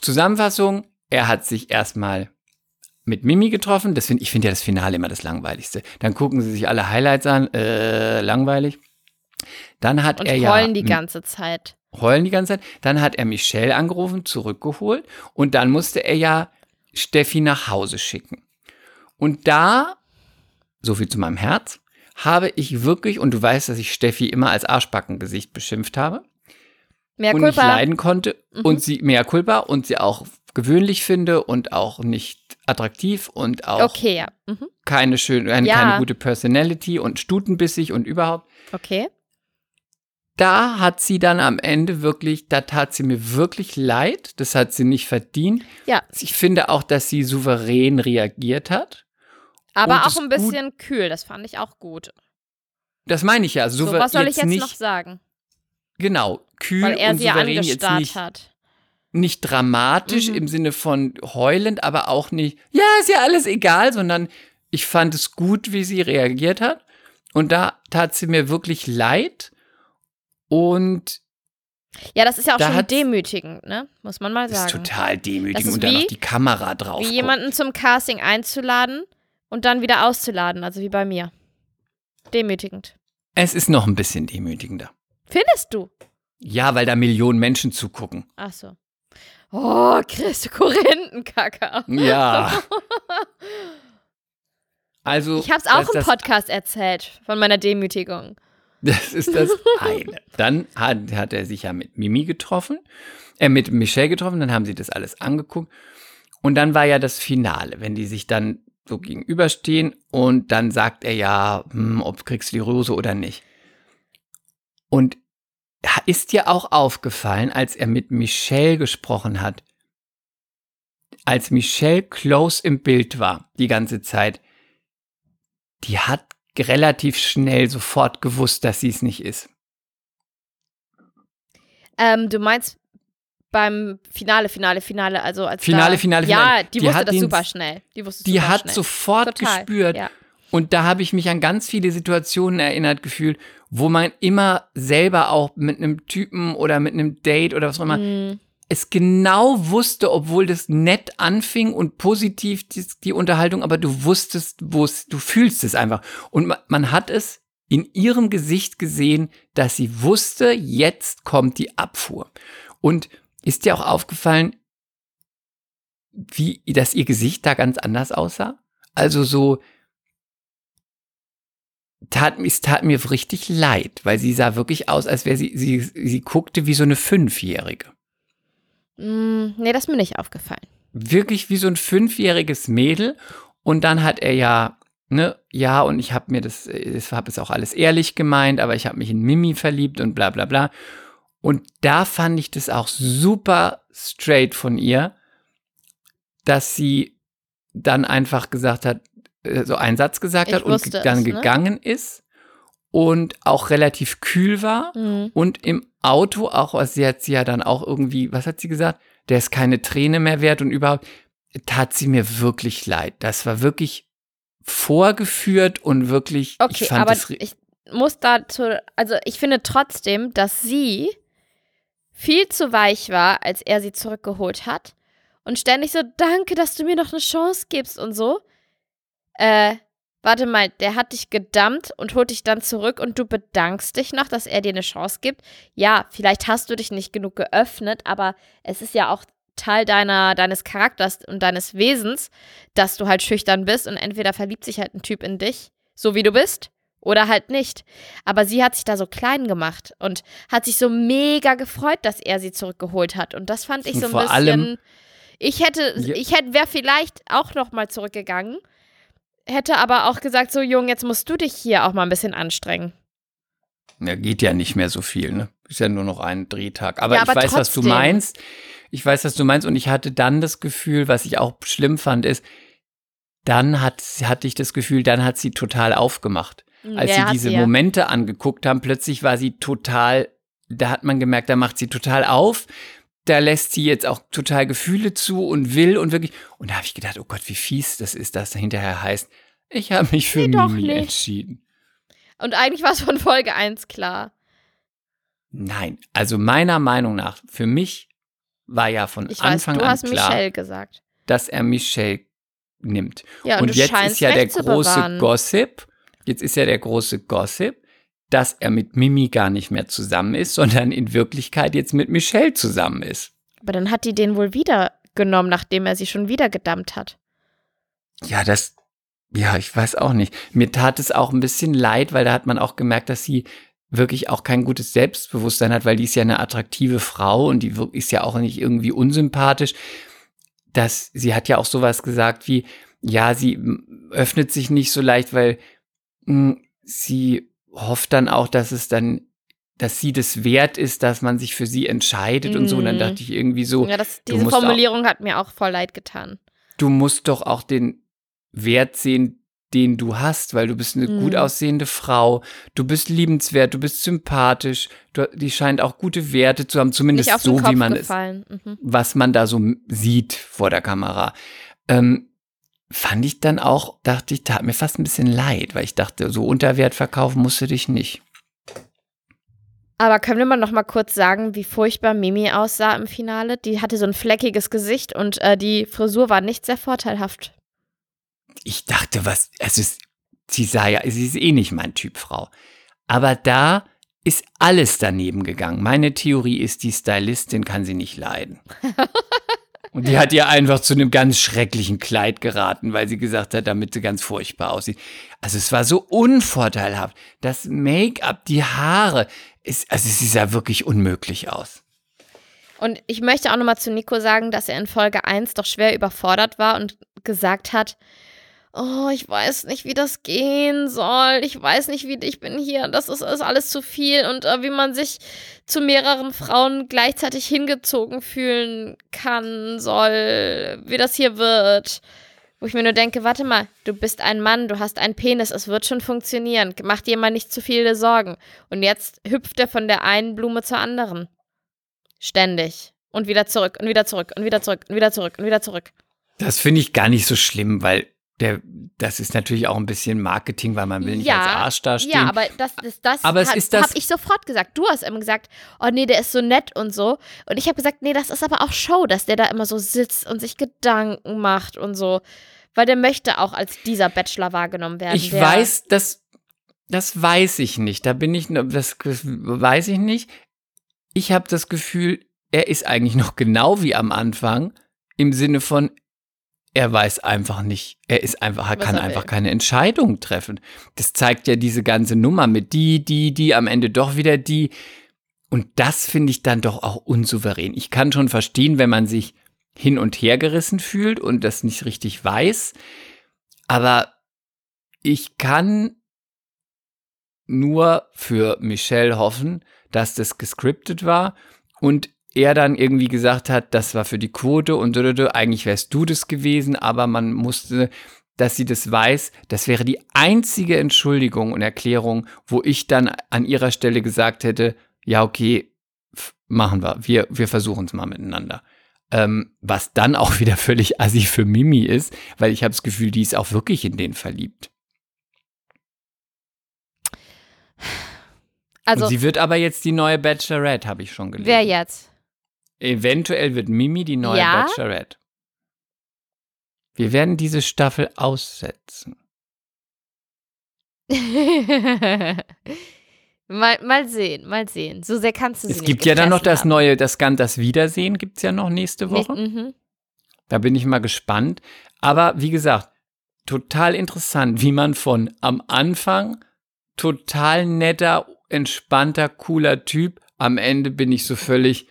Speaker 3: Zusammenfassung. Er hat sich erstmal mit Mimi getroffen. Das find, ich finde ja das Finale immer das Langweiligste. Dann gucken sie sich alle Highlights an. Äh, langweilig. Dann hat
Speaker 2: Und
Speaker 3: er ja
Speaker 2: heulen die ganze Zeit.
Speaker 3: heulen die ganze Zeit. Dann hat er Michelle angerufen, zurückgeholt. Und dann musste er ja Steffi nach Hause schicken. Und da, so viel zu meinem Herz, habe ich wirklich, und du weißt, dass ich Steffi immer als Arschbackengesicht beschimpft habe
Speaker 2: Mehr
Speaker 3: und nicht
Speaker 2: Culpa.
Speaker 3: leiden konnte
Speaker 2: Mhm.
Speaker 3: und sie mehr Culpa und sie auch gewöhnlich finde und auch nicht attraktiv und auch
Speaker 2: Okay, ja. Mhm.
Speaker 3: keine schöne, eine,
Speaker 2: Ja.
Speaker 3: keine gute Personality und stutenbissig und überhaupt.
Speaker 2: Okay.
Speaker 3: Da hat sie dann am Ende wirklich, da tat sie mir wirklich leid. Das hat sie nicht verdient.
Speaker 2: Ja.
Speaker 3: Ich finde auch, dass sie souverän reagiert hat.
Speaker 2: Aber auch ein bisschen kühl. Das fand ich auch gut.
Speaker 3: Das meine ich ja.
Speaker 2: So,
Speaker 3: Souver
Speaker 2: was soll ich jetzt
Speaker 3: nicht,
Speaker 2: noch sagen?
Speaker 3: Genau, kühl
Speaker 2: Weil er
Speaker 3: und
Speaker 2: sie ja
Speaker 3: souverän jetzt
Speaker 2: angestarrt
Speaker 3: nicht,
Speaker 2: hat.
Speaker 3: nicht dramatisch
Speaker 2: Mhm.
Speaker 3: im Sinne von heulend, aber auch nicht, ja, ist ja alles egal, sondern ich fand es gut, wie sie reagiert hat. Und da tat sie mir wirklich leid. Und
Speaker 2: Ja, das ist ja auch
Speaker 3: Da
Speaker 2: schon demütigend, ne? Muss man mal
Speaker 3: das ist
Speaker 2: sagen.
Speaker 3: total demütigend
Speaker 2: ist
Speaker 3: und dann noch die Kamera drauf.
Speaker 2: Wie
Speaker 3: guckt.
Speaker 2: jemanden zum Casting einzuladen und dann wieder auszuladen, also wie bei mir. Demütigend.
Speaker 3: Es ist noch ein bisschen demütigender.
Speaker 2: Findest du?
Speaker 3: Ja, weil da Millionen Menschen zugucken.
Speaker 2: Ach so. Oh, Chris, Korinthenkacker.
Speaker 3: Ja. Also,
Speaker 2: Ich hab's auch
Speaker 3: das,
Speaker 2: im Podcast erzählt von meiner Demütigung.
Speaker 3: das ist das eine. Dann hat, hat er sich ja mit Mimi getroffen, äh, mit Michelle getroffen, dann haben sie das alles angeguckt. Und dann war ja das Finale, wenn die sich dann so gegenüberstehen und dann sagt er ja, hm, ob kriegst du die Rose oder nicht. Und ist dir auch aufgefallen, als er mit Michelle gesprochen hat, als Michelle close im Bild war, die ganze Zeit, die hat relativ schnell sofort gewusst, dass sie es nicht ist.
Speaker 2: Ähm, du meinst beim Finale, Finale, Finale, also als
Speaker 3: Finale,
Speaker 2: da,
Speaker 3: Finale,
Speaker 2: Ja,
Speaker 3: Finale.
Speaker 2: die,
Speaker 3: Die
Speaker 2: wusste das super schnell. Die wusste
Speaker 3: Die
Speaker 2: super
Speaker 3: hat
Speaker 2: schnell.
Speaker 3: sofort
Speaker 2: Total,
Speaker 3: gespürt.
Speaker 2: Ja.
Speaker 3: Und da habe ich mich an ganz viele Situationen erinnert gefühlt, wo man immer selber auch mit einem Typen oder mit einem Date oder was auch immer
Speaker 2: Mm,
Speaker 3: es genau wusste, obwohl das nett anfing und positiv die, die Unterhaltung, aber du wusstest, wo es, du fühlst es einfach. Und man, man hat es in ihrem Gesicht gesehen, dass sie wusste, jetzt kommt die Abfuhr. Und ist dir auch aufgefallen, wie, dass ihr Gesicht da ganz anders aussah? Also so, tat, es tat mir richtig leid, weil sie sah wirklich aus, als wäre sie, sie, sie guckte wie so eine Fünfjährige.
Speaker 2: mm, nee, das ist mir nicht aufgefallen.
Speaker 3: wirklich wie so ein fünfjähriges Mädel. Und dann hat er ja ne, ja, und ich habe mir das, ich habe es auch alles ehrlich gemeint, aber ich habe mich in Mimi verliebt und bla bla bla. Und da fand ich das auch super straight von ihr, dass sie dann einfach gesagt hat, so einen Satz gesagt
Speaker 2: Ich
Speaker 3: hat und dann
Speaker 2: es, ne?
Speaker 3: gegangen ist und auch relativ kühl war
Speaker 2: Mhm.
Speaker 3: und im Auto auch, also sie hat sie ja dann auch irgendwie, was hat sie gesagt? Der ist keine Träne mehr wert und überhaupt tat sie mir wirklich leid. Das war wirklich vorgeführt und wirklich,
Speaker 2: Okay,
Speaker 3: ich fand
Speaker 2: aber ich muss dazu, also ich finde trotzdem, dass sie viel zu weich war, als er sie zurückgeholt hat. Und ständig so, danke, dass du mir noch eine Chance gibst und so. Äh, warte mal, der hat dich gedammt und holt dich dann zurück und du bedankst dich noch, dass er dir eine Chance gibt. Ja, vielleicht hast du dich nicht genug geöffnet, aber es ist ja auch Teil deiner, deines Charakters und deines Wesens, dass du halt schüchtern bist und entweder verliebt sich halt ein Typ in dich, so wie du bist, oder halt nicht. Aber sie hat sich da so klein gemacht und hat sich so mega gefreut, dass er sie zurückgeholt hat. Und das fand ich so ein
Speaker 3: vor
Speaker 2: bisschen.
Speaker 3: allem-
Speaker 2: ich hätte, ich hätte, wäre vielleicht auch noch mal zurückgegangen, hätte aber auch gesagt, so Jung, jetzt musst du dich hier auch mal ein bisschen anstrengen.
Speaker 3: ja, geht ja nicht mehr so viel, ne? Ist ja nur noch ein Drehtag. Aber
Speaker 2: Ja,
Speaker 3: ich
Speaker 2: aber
Speaker 3: weiß, was du
Speaker 2: trotzdem.
Speaker 3: meinst. Ich weiß, was du meinst und ich hatte dann das Gefühl, was ich auch schlimm fand, ist, dann hat, hatte ich das Gefühl, dann hat sie total aufgemacht. Als
Speaker 2: Ja,
Speaker 3: sie diese
Speaker 2: sie ja.
Speaker 3: Momente angeguckt haben, plötzlich war sie total, da hat man gemerkt, da macht sie total auf. Da lässt sie jetzt auch total Gefühle zu und will und wirklich. Und da habe ich gedacht, oh Gott, wie fies das ist, dass da hinterher heißt, ich habe mich für
Speaker 2: Nee,
Speaker 3: Mimi entschieden.
Speaker 2: Und eigentlich war es von Folge 1 klar.
Speaker 3: Nein, also meiner Meinung nach, für mich war ja von
Speaker 2: Ich weiß,
Speaker 3: Anfang
Speaker 2: du
Speaker 3: an
Speaker 2: hast
Speaker 3: klar,
Speaker 2: Michelle gesagt.
Speaker 3: dass er Michelle nimmt.
Speaker 2: Ja, und,
Speaker 3: und jetzt ist ja der große
Speaker 2: bewahren.
Speaker 3: Gossip, jetzt ist ja der große Gossip, dass er mit Mimi gar nicht mehr zusammen ist, sondern in Wirklichkeit jetzt mit Michelle zusammen ist.
Speaker 2: Aber dann hat die den wohl wieder genommen, nachdem er sie schon wieder gedammt hat.
Speaker 3: Ja, das, ja, ich weiß auch nicht. Mir tat es auch ein bisschen leid, weil da hat man auch gemerkt, dass sie wirklich auch kein gutes Selbstbewusstsein hat, weil die ist ja eine attraktive Frau und die ist ja auch nicht irgendwie unsympathisch. Dass sie hat ja auch sowas gesagt wie, ja, sie öffnet sich nicht so leicht, weil mh, sie hofft dann auch, dass es dann, dass sie das wert ist, dass man sich für sie entscheidet und so. Und dann
Speaker 2: Mhm.
Speaker 3: dachte ich irgendwie so,
Speaker 2: ja, das, diese
Speaker 3: musst auch-
Speaker 2: Formulierung hat mir auch voll leid getan.
Speaker 3: du musst doch auch den Wert sehen, den du hast, weil du bist eine
Speaker 2: Mhm.
Speaker 3: gut aussehende Frau, du bist liebenswert, du bist sympathisch, du, die scheint auch gute Werte zu haben, zumindest so, wie man es,
Speaker 2: gefallen. Mhm.
Speaker 3: was man da so sieht vor der Kamera. Ähm, fand ich dann auch, dachte ich, tat mir fast ein bisschen leid, weil ich dachte, so unter Wert verkaufen musst du dich nicht.
Speaker 2: Aber können wir mal noch mal kurz sagen, wie furchtbar Mimi aussah im Finale? Die hatte so ein fleckiges Gesicht und äh, die Frisur war nicht sehr vorteilhaft.
Speaker 3: ich dachte, was, es ist, sie sah ja, sie ist eh nicht mein Typ Frau. Aber da ist alles daneben gegangen. Meine Theorie ist, die Stylistin kann sie nicht leiden. Und die hat ihr einfach zu einem ganz schrecklichen Kleid geraten, weil sie gesagt hat, damit sie ganz furchtbar aussieht. Also es war so unvorteilhaft. Das Make-up, die Haare, ist, also sie sah wirklich unmöglich aus.
Speaker 2: Und ich möchte auch noch mal zu Nico sagen, dass er in Folge 1 doch schwer überfordert war und gesagt hat, oh, ich weiß nicht, wie das gehen soll. Ich weiß nicht, wie ich bin hier. Das ist, ist alles zu viel. Und äh, wie man sich zu mehreren Frauen gleichzeitig hingezogen fühlen kann, soll, wie das hier wird. Wo ich mir nur denke, warte mal, du bist ein Mann, du hast einen Penis, es wird schon funktionieren. Mach dir mal nicht zu viele Sorgen. Und jetzt hüpft er von der einen Blume zur anderen. Ständig. Und wieder zurück und wieder zurück und wieder zurück und wieder zurück und wieder zurück.
Speaker 3: Das finde ich gar nicht so schlimm, weil der, das ist natürlich auch ein bisschen Marketing, weil man will nicht
Speaker 2: Ja,
Speaker 3: als Arsch dastehen.
Speaker 2: Ja, aber das, das, das,
Speaker 3: Aber es
Speaker 2: hat-
Speaker 3: ist das-
Speaker 2: hab ich sofort gesagt. Du hast immer gesagt, oh nee, der ist so nett und so. Und ich habe gesagt, nee, das ist aber auch Show, dass der da immer so sitzt und sich Gedanken macht und so. Weil der möchte auch als dieser Bachelor wahrgenommen werden.
Speaker 3: Ich weiß, das, das weiß ich nicht. Da bin ich, das weiß ich nicht. Ich habe das Gefühl, er ist eigentlich noch genau wie am Anfang im Sinne von, er weiß einfach nicht, er ist einfach, er kann
Speaker 2: er
Speaker 3: einfach
Speaker 2: will.
Speaker 3: keine Entscheidung treffen. Das zeigt ja diese ganze Nummer mit die, die, die, am Ende doch wieder die. Und das finde ich dann doch auch unsouverän. Ich kann schon verstehen, wenn man sich hin und her gerissen fühlt und das nicht richtig weiß. Aber ich kann nur für Michelle hoffen, dass das gescriptet war und er dann irgendwie gesagt hat, das war für die Quote und eigentlich wärst du das gewesen, aber man musste, dass sie das weiß, das wäre die einzige Entschuldigung und Erklärung, wo ich dann an ihrer Stelle gesagt hätte, ja, okay, machen wir, wir, wir versuchen es mal miteinander. Ähm, was dann auch wieder völlig assi für Mimi ist, weil ich habe das Gefühl, die ist auch wirklich in den verliebt.
Speaker 2: Also,
Speaker 3: Und sie wird aber jetzt die neue Bachelorette, habe ich schon gelesen.
Speaker 2: wer jetzt?
Speaker 3: Eventuell wird Mimi die neue
Speaker 2: Ja?
Speaker 3: Bachelorette. Wir werden diese Staffel aussetzen.
Speaker 2: mal, mal sehen, mal sehen. So sehr kannst du sie
Speaker 3: Es
Speaker 2: nicht
Speaker 3: gibt ja dann noch das
Speaker 2: haben.
Speaker 3: neue, das, das Wiedersehen gibt es ja noch nächste Woche.
Speaker 2: Nicht, mhm.
Speaker 3: Da bin ich mal gespannt. Aber wie gesagt, total interessant, wie man von am Anfang total netter, entspannter, cooler Typ, am Ende bin ich so völlig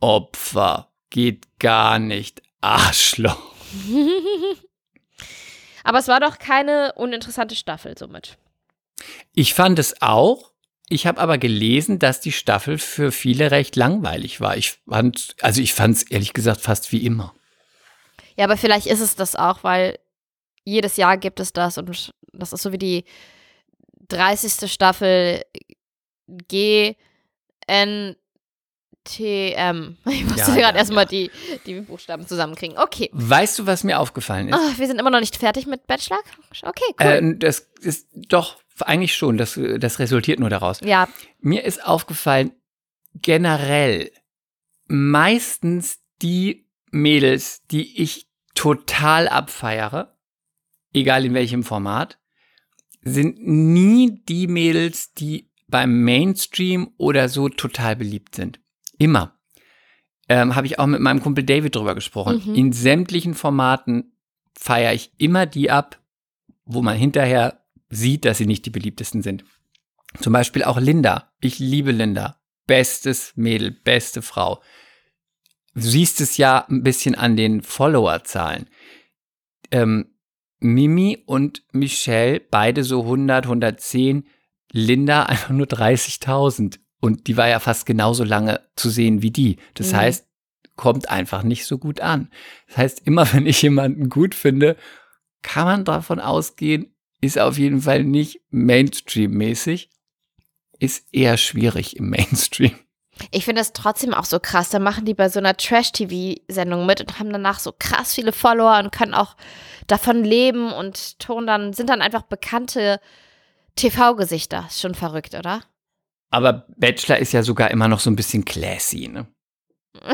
Speaker 3: Opfer. Geht gar nicht. Arschloch.
Speaker 2: Aber es war doch keine uninteressante Staffel somit.
Speaker 3: Ich fand es auch. Ich habe aber gelesen, dass die Staffel für viele recht langweilig war. Ich fand, also ich fand es ehrlich gesagt fast wie immer.
Speaker 2: Ja, aber vielleicht ist es das auch, weil jedes Jahr gibt es das und das ist so wie die 30. Staffel G N T M. Ich musste
Speaker 3: Ja,
Speaker 2: gerade
Speaker 3: ja,
Speaker 2: erstmal
Speaker 3: ja.
Speaker 2: die, die Buchstaben zusammenkriegen. Okay.
Speaker 3: Weißt du, was mir aufgefallen ist?
Speaker 2: Ah, wir sind immer noch nicht fertig mit Bachelor. Okay, cool.
Speaker 3: Äh, das ist doch eigentlich schon, das, das resultiert nur daraus.
Speaker 2: ja,
Speaker 3: Mir ist aufgefallen, generell meistens die Mädels, die ich total abfeiere, egal in welchem Format, sind nie die Mädels, die beim Mainstream oder so total beliebt sind. Immer. Ähm, Habe ich auch mit meinem Kumpel David drüber gesprochen.
Speaker 2: Mhm.
Speaker 3: In sämtlichen Formaten feiere ich immer die ab, wo man hinterher sieht, dass sie nicht die beliebtesten sind. Zum Beispiel auch Linda. Ich liebe Linda. Bestes Mädel, beste Frau. Du siehst es ja ein bisschen an den Followerzahlen. Ähm, Mimi und Michelle, beide so 100, 110. Linda einfach nur 30.000. Und die war ja fast genauso lange zu sehen wie die. Das
Speaker 2: Mhm.
Speaker 3: heißt, kommt einfach nicht so gut an. Das heißt, immer wenn ich jemanden gut finde, kann man davon ausgehen, ist auf jeden Fall nicht Mainstream-mäßig, ist eher schwierig im Mainstream.
Speaker 2: ich finde das trotzdem auch so krass. Da machen die bei so einer Trash-TV-Sendung mit und haben danach so krass viele Follower und können auch davon leben und tun dann, sind dann einfach bekannte TV-Gesichter. Ist schon verrückt, oder?
Speaker 3: Aber Bachelor ist ja sogar immer noch so ein bisschen classy, ne?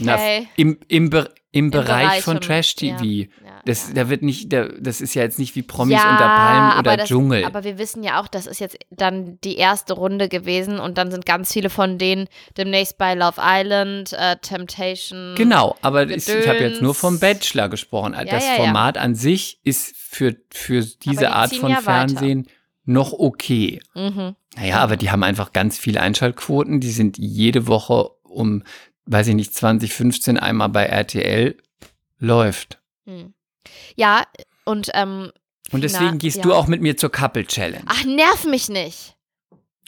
Speaker 3: Na,
Speaker 2: Okay.
Speaker 3: Im, im, Be im, Bereich,
Speaker 2: Bereich
Speaker 3: von
Speaker 2: von-
Speaker 3: Trash-TV.
Speaker 2: Ja,
Speaker 3: Das,
Speaker 2: ja.
Speaker 3: Da wird nicht, da, das ist ja jetzt nicht wie Promis unter Palmen oder
Speaker 2: aber das,
Speaker 3: Dschungel.
Speaker 2: Aber wir wissen ja auch, das ist jetzt dann die erste Runde gewesen und dann sind ganz viele von denen demnächst bei Love Island, äh, Temptation.
Speaker 3: Genau, aber ich, ich habe jetzt nur
Speaker 2: Gedöns.
Speaker 3: vom Bachelor gesprochen. Das. Format an sich ist für, für diese
Speaker 2: die
Speaker 3: Art von
Speaker 2: ja weiter.
Speaker 3: Noch okay.
Speaker 2: Mhm.
Speaker 3: Naja, aber die haben einfach ganz viele Einschaltquoten. Die sind jede Woche um, weiß ich nicht, 2015 einmal bei RTL läuft.
Speaker 2: Hm. Ja, und ähm,
Speaker 3: Und deswegen
Speaker 2: Na,
Speaker 3: gehst
Speaker 2: ja.
Speaker 3: du auch mit mir zur Couple Challenge.
Speaker 2: ach, nerv mich nicht.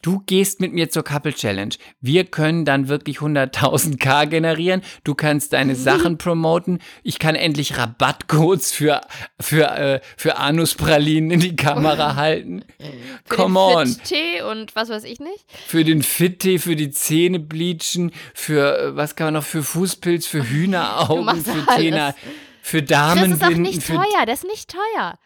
Speaker 3: Du gehst mit mir zur Couple Challenge. Wir können dann wirklich 100.000 K generieren. Du kannst deine Sachen promoten. Ich kann endlich Rabattcodes für, für, äh, für Anuspralinen in die Kamera halten.
Speaker 2: Für
Speaker 3: Come
Speaker 2: den
Speaker 3: on.
Speaker 2: Fit-Tee und was weiß ich nicht.
Speaker 3: Für den Fit-Tee, für die Zähne bleachen, für, äh, was kann man noch, für Fußpilz, für Hühneraugen, für. Tena, für
Speaker 2: Das ist auch
Speaker 3: Damenbinden,
Speaker 2: nicht teuer, das ist nicht teuer.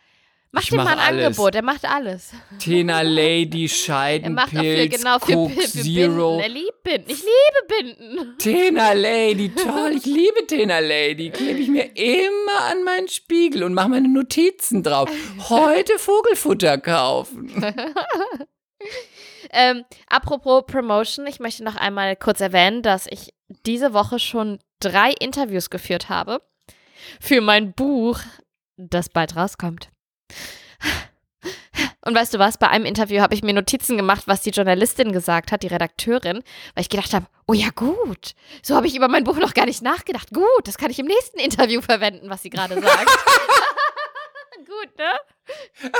Speaker 2: Mach
Speaker 3: mach
Speaker 2: mal ein
Speaker 3: alles.
Speaker 2: Angebot, er macht alles.
Speaker 3: Tena Lady,
Speaker 2: Er macht auch für,
Speaker 3: Scheidenpilz,
Speaker 2: genau, für,
Speaker 3: Coke Zero.
Speaker 2: Binden. Er liebt Binden. Ich liebe Binden.
Speaker 3: Tena Lady, toll, ich liebe Tena Lady. Klebe ich mir immer an meinen Spiegel und mache meine Notizen drauf. Heute Vogelfutter kaufen.
Speaker 2: Ähm, apropos Promotion, ich möchte noch einmal kurz erwähnen, dass ich diese Woche schon drei Interviews geführt habe für mein Buch, das bald rauskommt. Und weißt du was? Bei einem Interview habe ich mir Notizen gemacht, was die Journalistin gesagt hat, die Redakteurin, weil ich gedacht habe, oh ja gut, so habe ich über mein Buch noch gar nicht nachgedacht. Gut, das kann ich im nächsten Interview verwenden, was sie gerade sagt. gut, ne?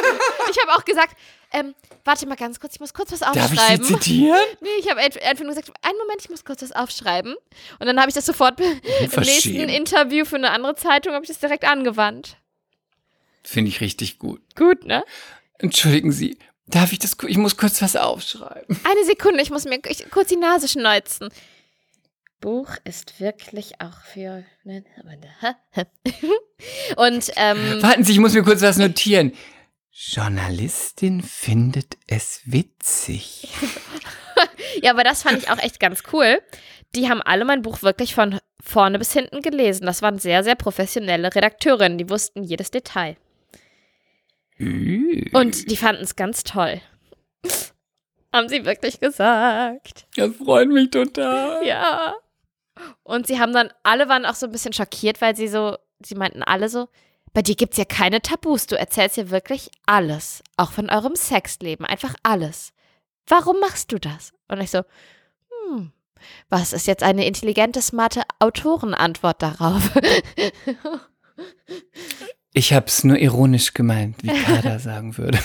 Speaker 2: Ich habe auch gesagt, ähm, warte mal ganz kurz, ich muss kurz was
Speaker 3: Darf
Speaker 2: aufschreiben.
Speaker 3: ich Sie zitieren?
Speaker 2: Nee, ich habe einfach nur gesagt, einen Moment, ich muss kurz was aufschreiben. Und dann habe ich das sofort im nächsten. Interview für eine andere Zeitung, habe ich das direkt angewandt.
Speaker 3: Finde ich richtig gut.
Speaker 2: Gut, ne?
Speaker 3: Entschuldigen Sie, darf ich das? Ich muss kurz was aufschreiben.
Speaker 2: Eine Sekunde, ich muss mir ich, kurz die Nase schneuzen. Buch ist wirklich auch für. ne, Und ähm,
Speaker 3: Warten Sie, ich muss mir kurz was notieren. Journalistin findet es witzig.
Speaker 2: ja, aber das fand ich auch echt ganz cool. Die haben alle mein Buch wirklich von vorne bis hinten gelesen. Das waren sehr, sehr professionelle Redakteurinnen. Die wussten jedes Detail. Und die fanden es ganz toll. haben sie wirklich gesagt.
Speaker 3: das freut mich total.
Speaker 2: Ja. Und sie haben dann, alle waren auch so ein bisschen schockiert, weil sie so, sie meinten alle so, bei dir gibt's ja keine Tabus, du erzählst ja wirklich alles, auch von eurem Sexleben, einfach alles. Warum machst du das? Und ich so, hm, was ist jetzt eine intelligente, smarte Autorenantwort darauf?
Speaker 3: Ich hab's nur ironisch gemeint, wie Kader sagen würde.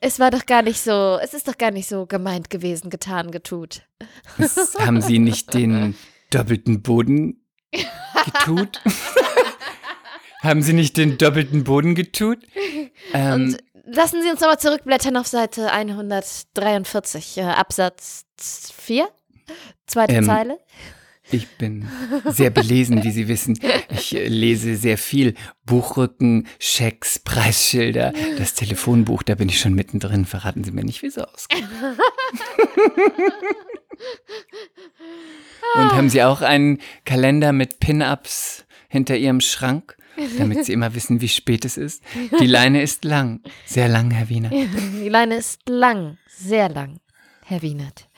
Speaker 2: es war doch gar nicht so, es ist doch gar nicht so gemeint gewesen, getan, getut.
Speaker 3: Es, haben Sie nicht den doppelten Boden getut? haben Sie nicht den doppelten Boden getut? Ähm,
Speaker 2: Und lassen Sie uns nochmal zurückblättern auf Seite 143, äh, Absatz 4, zweite
Speaker 3: Ähm,
Speaker 2: Zeile.
Speaker 3: Ich bin sehr belesen, wie Sie wissen. Ich äh, lese sehr viel. Buchrücken, Schecks, Preisschilder, das Telefonbuch, da bin ich schon mittendrin. Verraten Sie mir nicht, wie es ausgeht. Und haben Sie auch einen Kalender mit Pin-Ups hinter Ihrem Schrank, damit Sie immer wissen, wie spät es ist? Die Leine ist lang, sehr lang, Herr Wiener.
Speaker 2: Die Leine ist lang, sehr lang, Herr Wienert.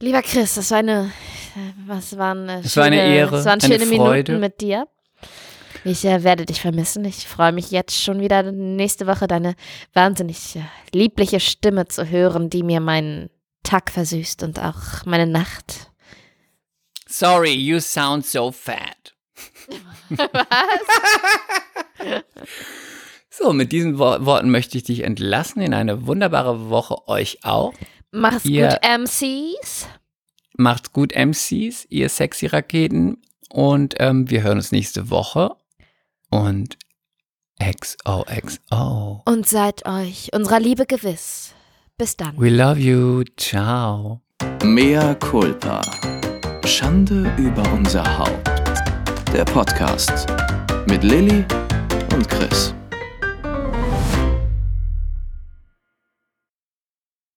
Speaker 2: Lieber Chris, das war eine, was waren
Speaker 3: Es war eine
Speaker 2: schöne-
Speaker 3: Ehre,
Speaker 2: es waren
Speaker 3: eine
Speaker 2: schöne
Speaker 3: Freude.
Speaker 2: Minuten mit dir. Ich äh, werde dich vermissen. Ich freue mich jetzt schon wieder nächste Woche deine wahnsinnig äh, liebliche Stimme zu hören, die mir meinen Tag versüßt und auch meine Nacht.
Speaker 3: Sorry, you sound so fat. So, mit diesen Wo Worten möchte ich dich entlassen in eine wunderbare Woche, euch auch.
Speaker 2: Mach's
Speaker 3: Ihr-
Speaker 2: gut, MCs.
Speaker 3: Macht's gut, MCs, ihr sexy Raketen. Und ähm, wir hören uns nächste Woche. Und XOXO.
Speaker 2: Und seid euch unserer Liebe gewiss. Bis dann.
Speaker 3: We love you. Ciao.
Speaker 1: Mea culpa. Schande über unser Haupt. Der Podcast mit Lilly und Chris.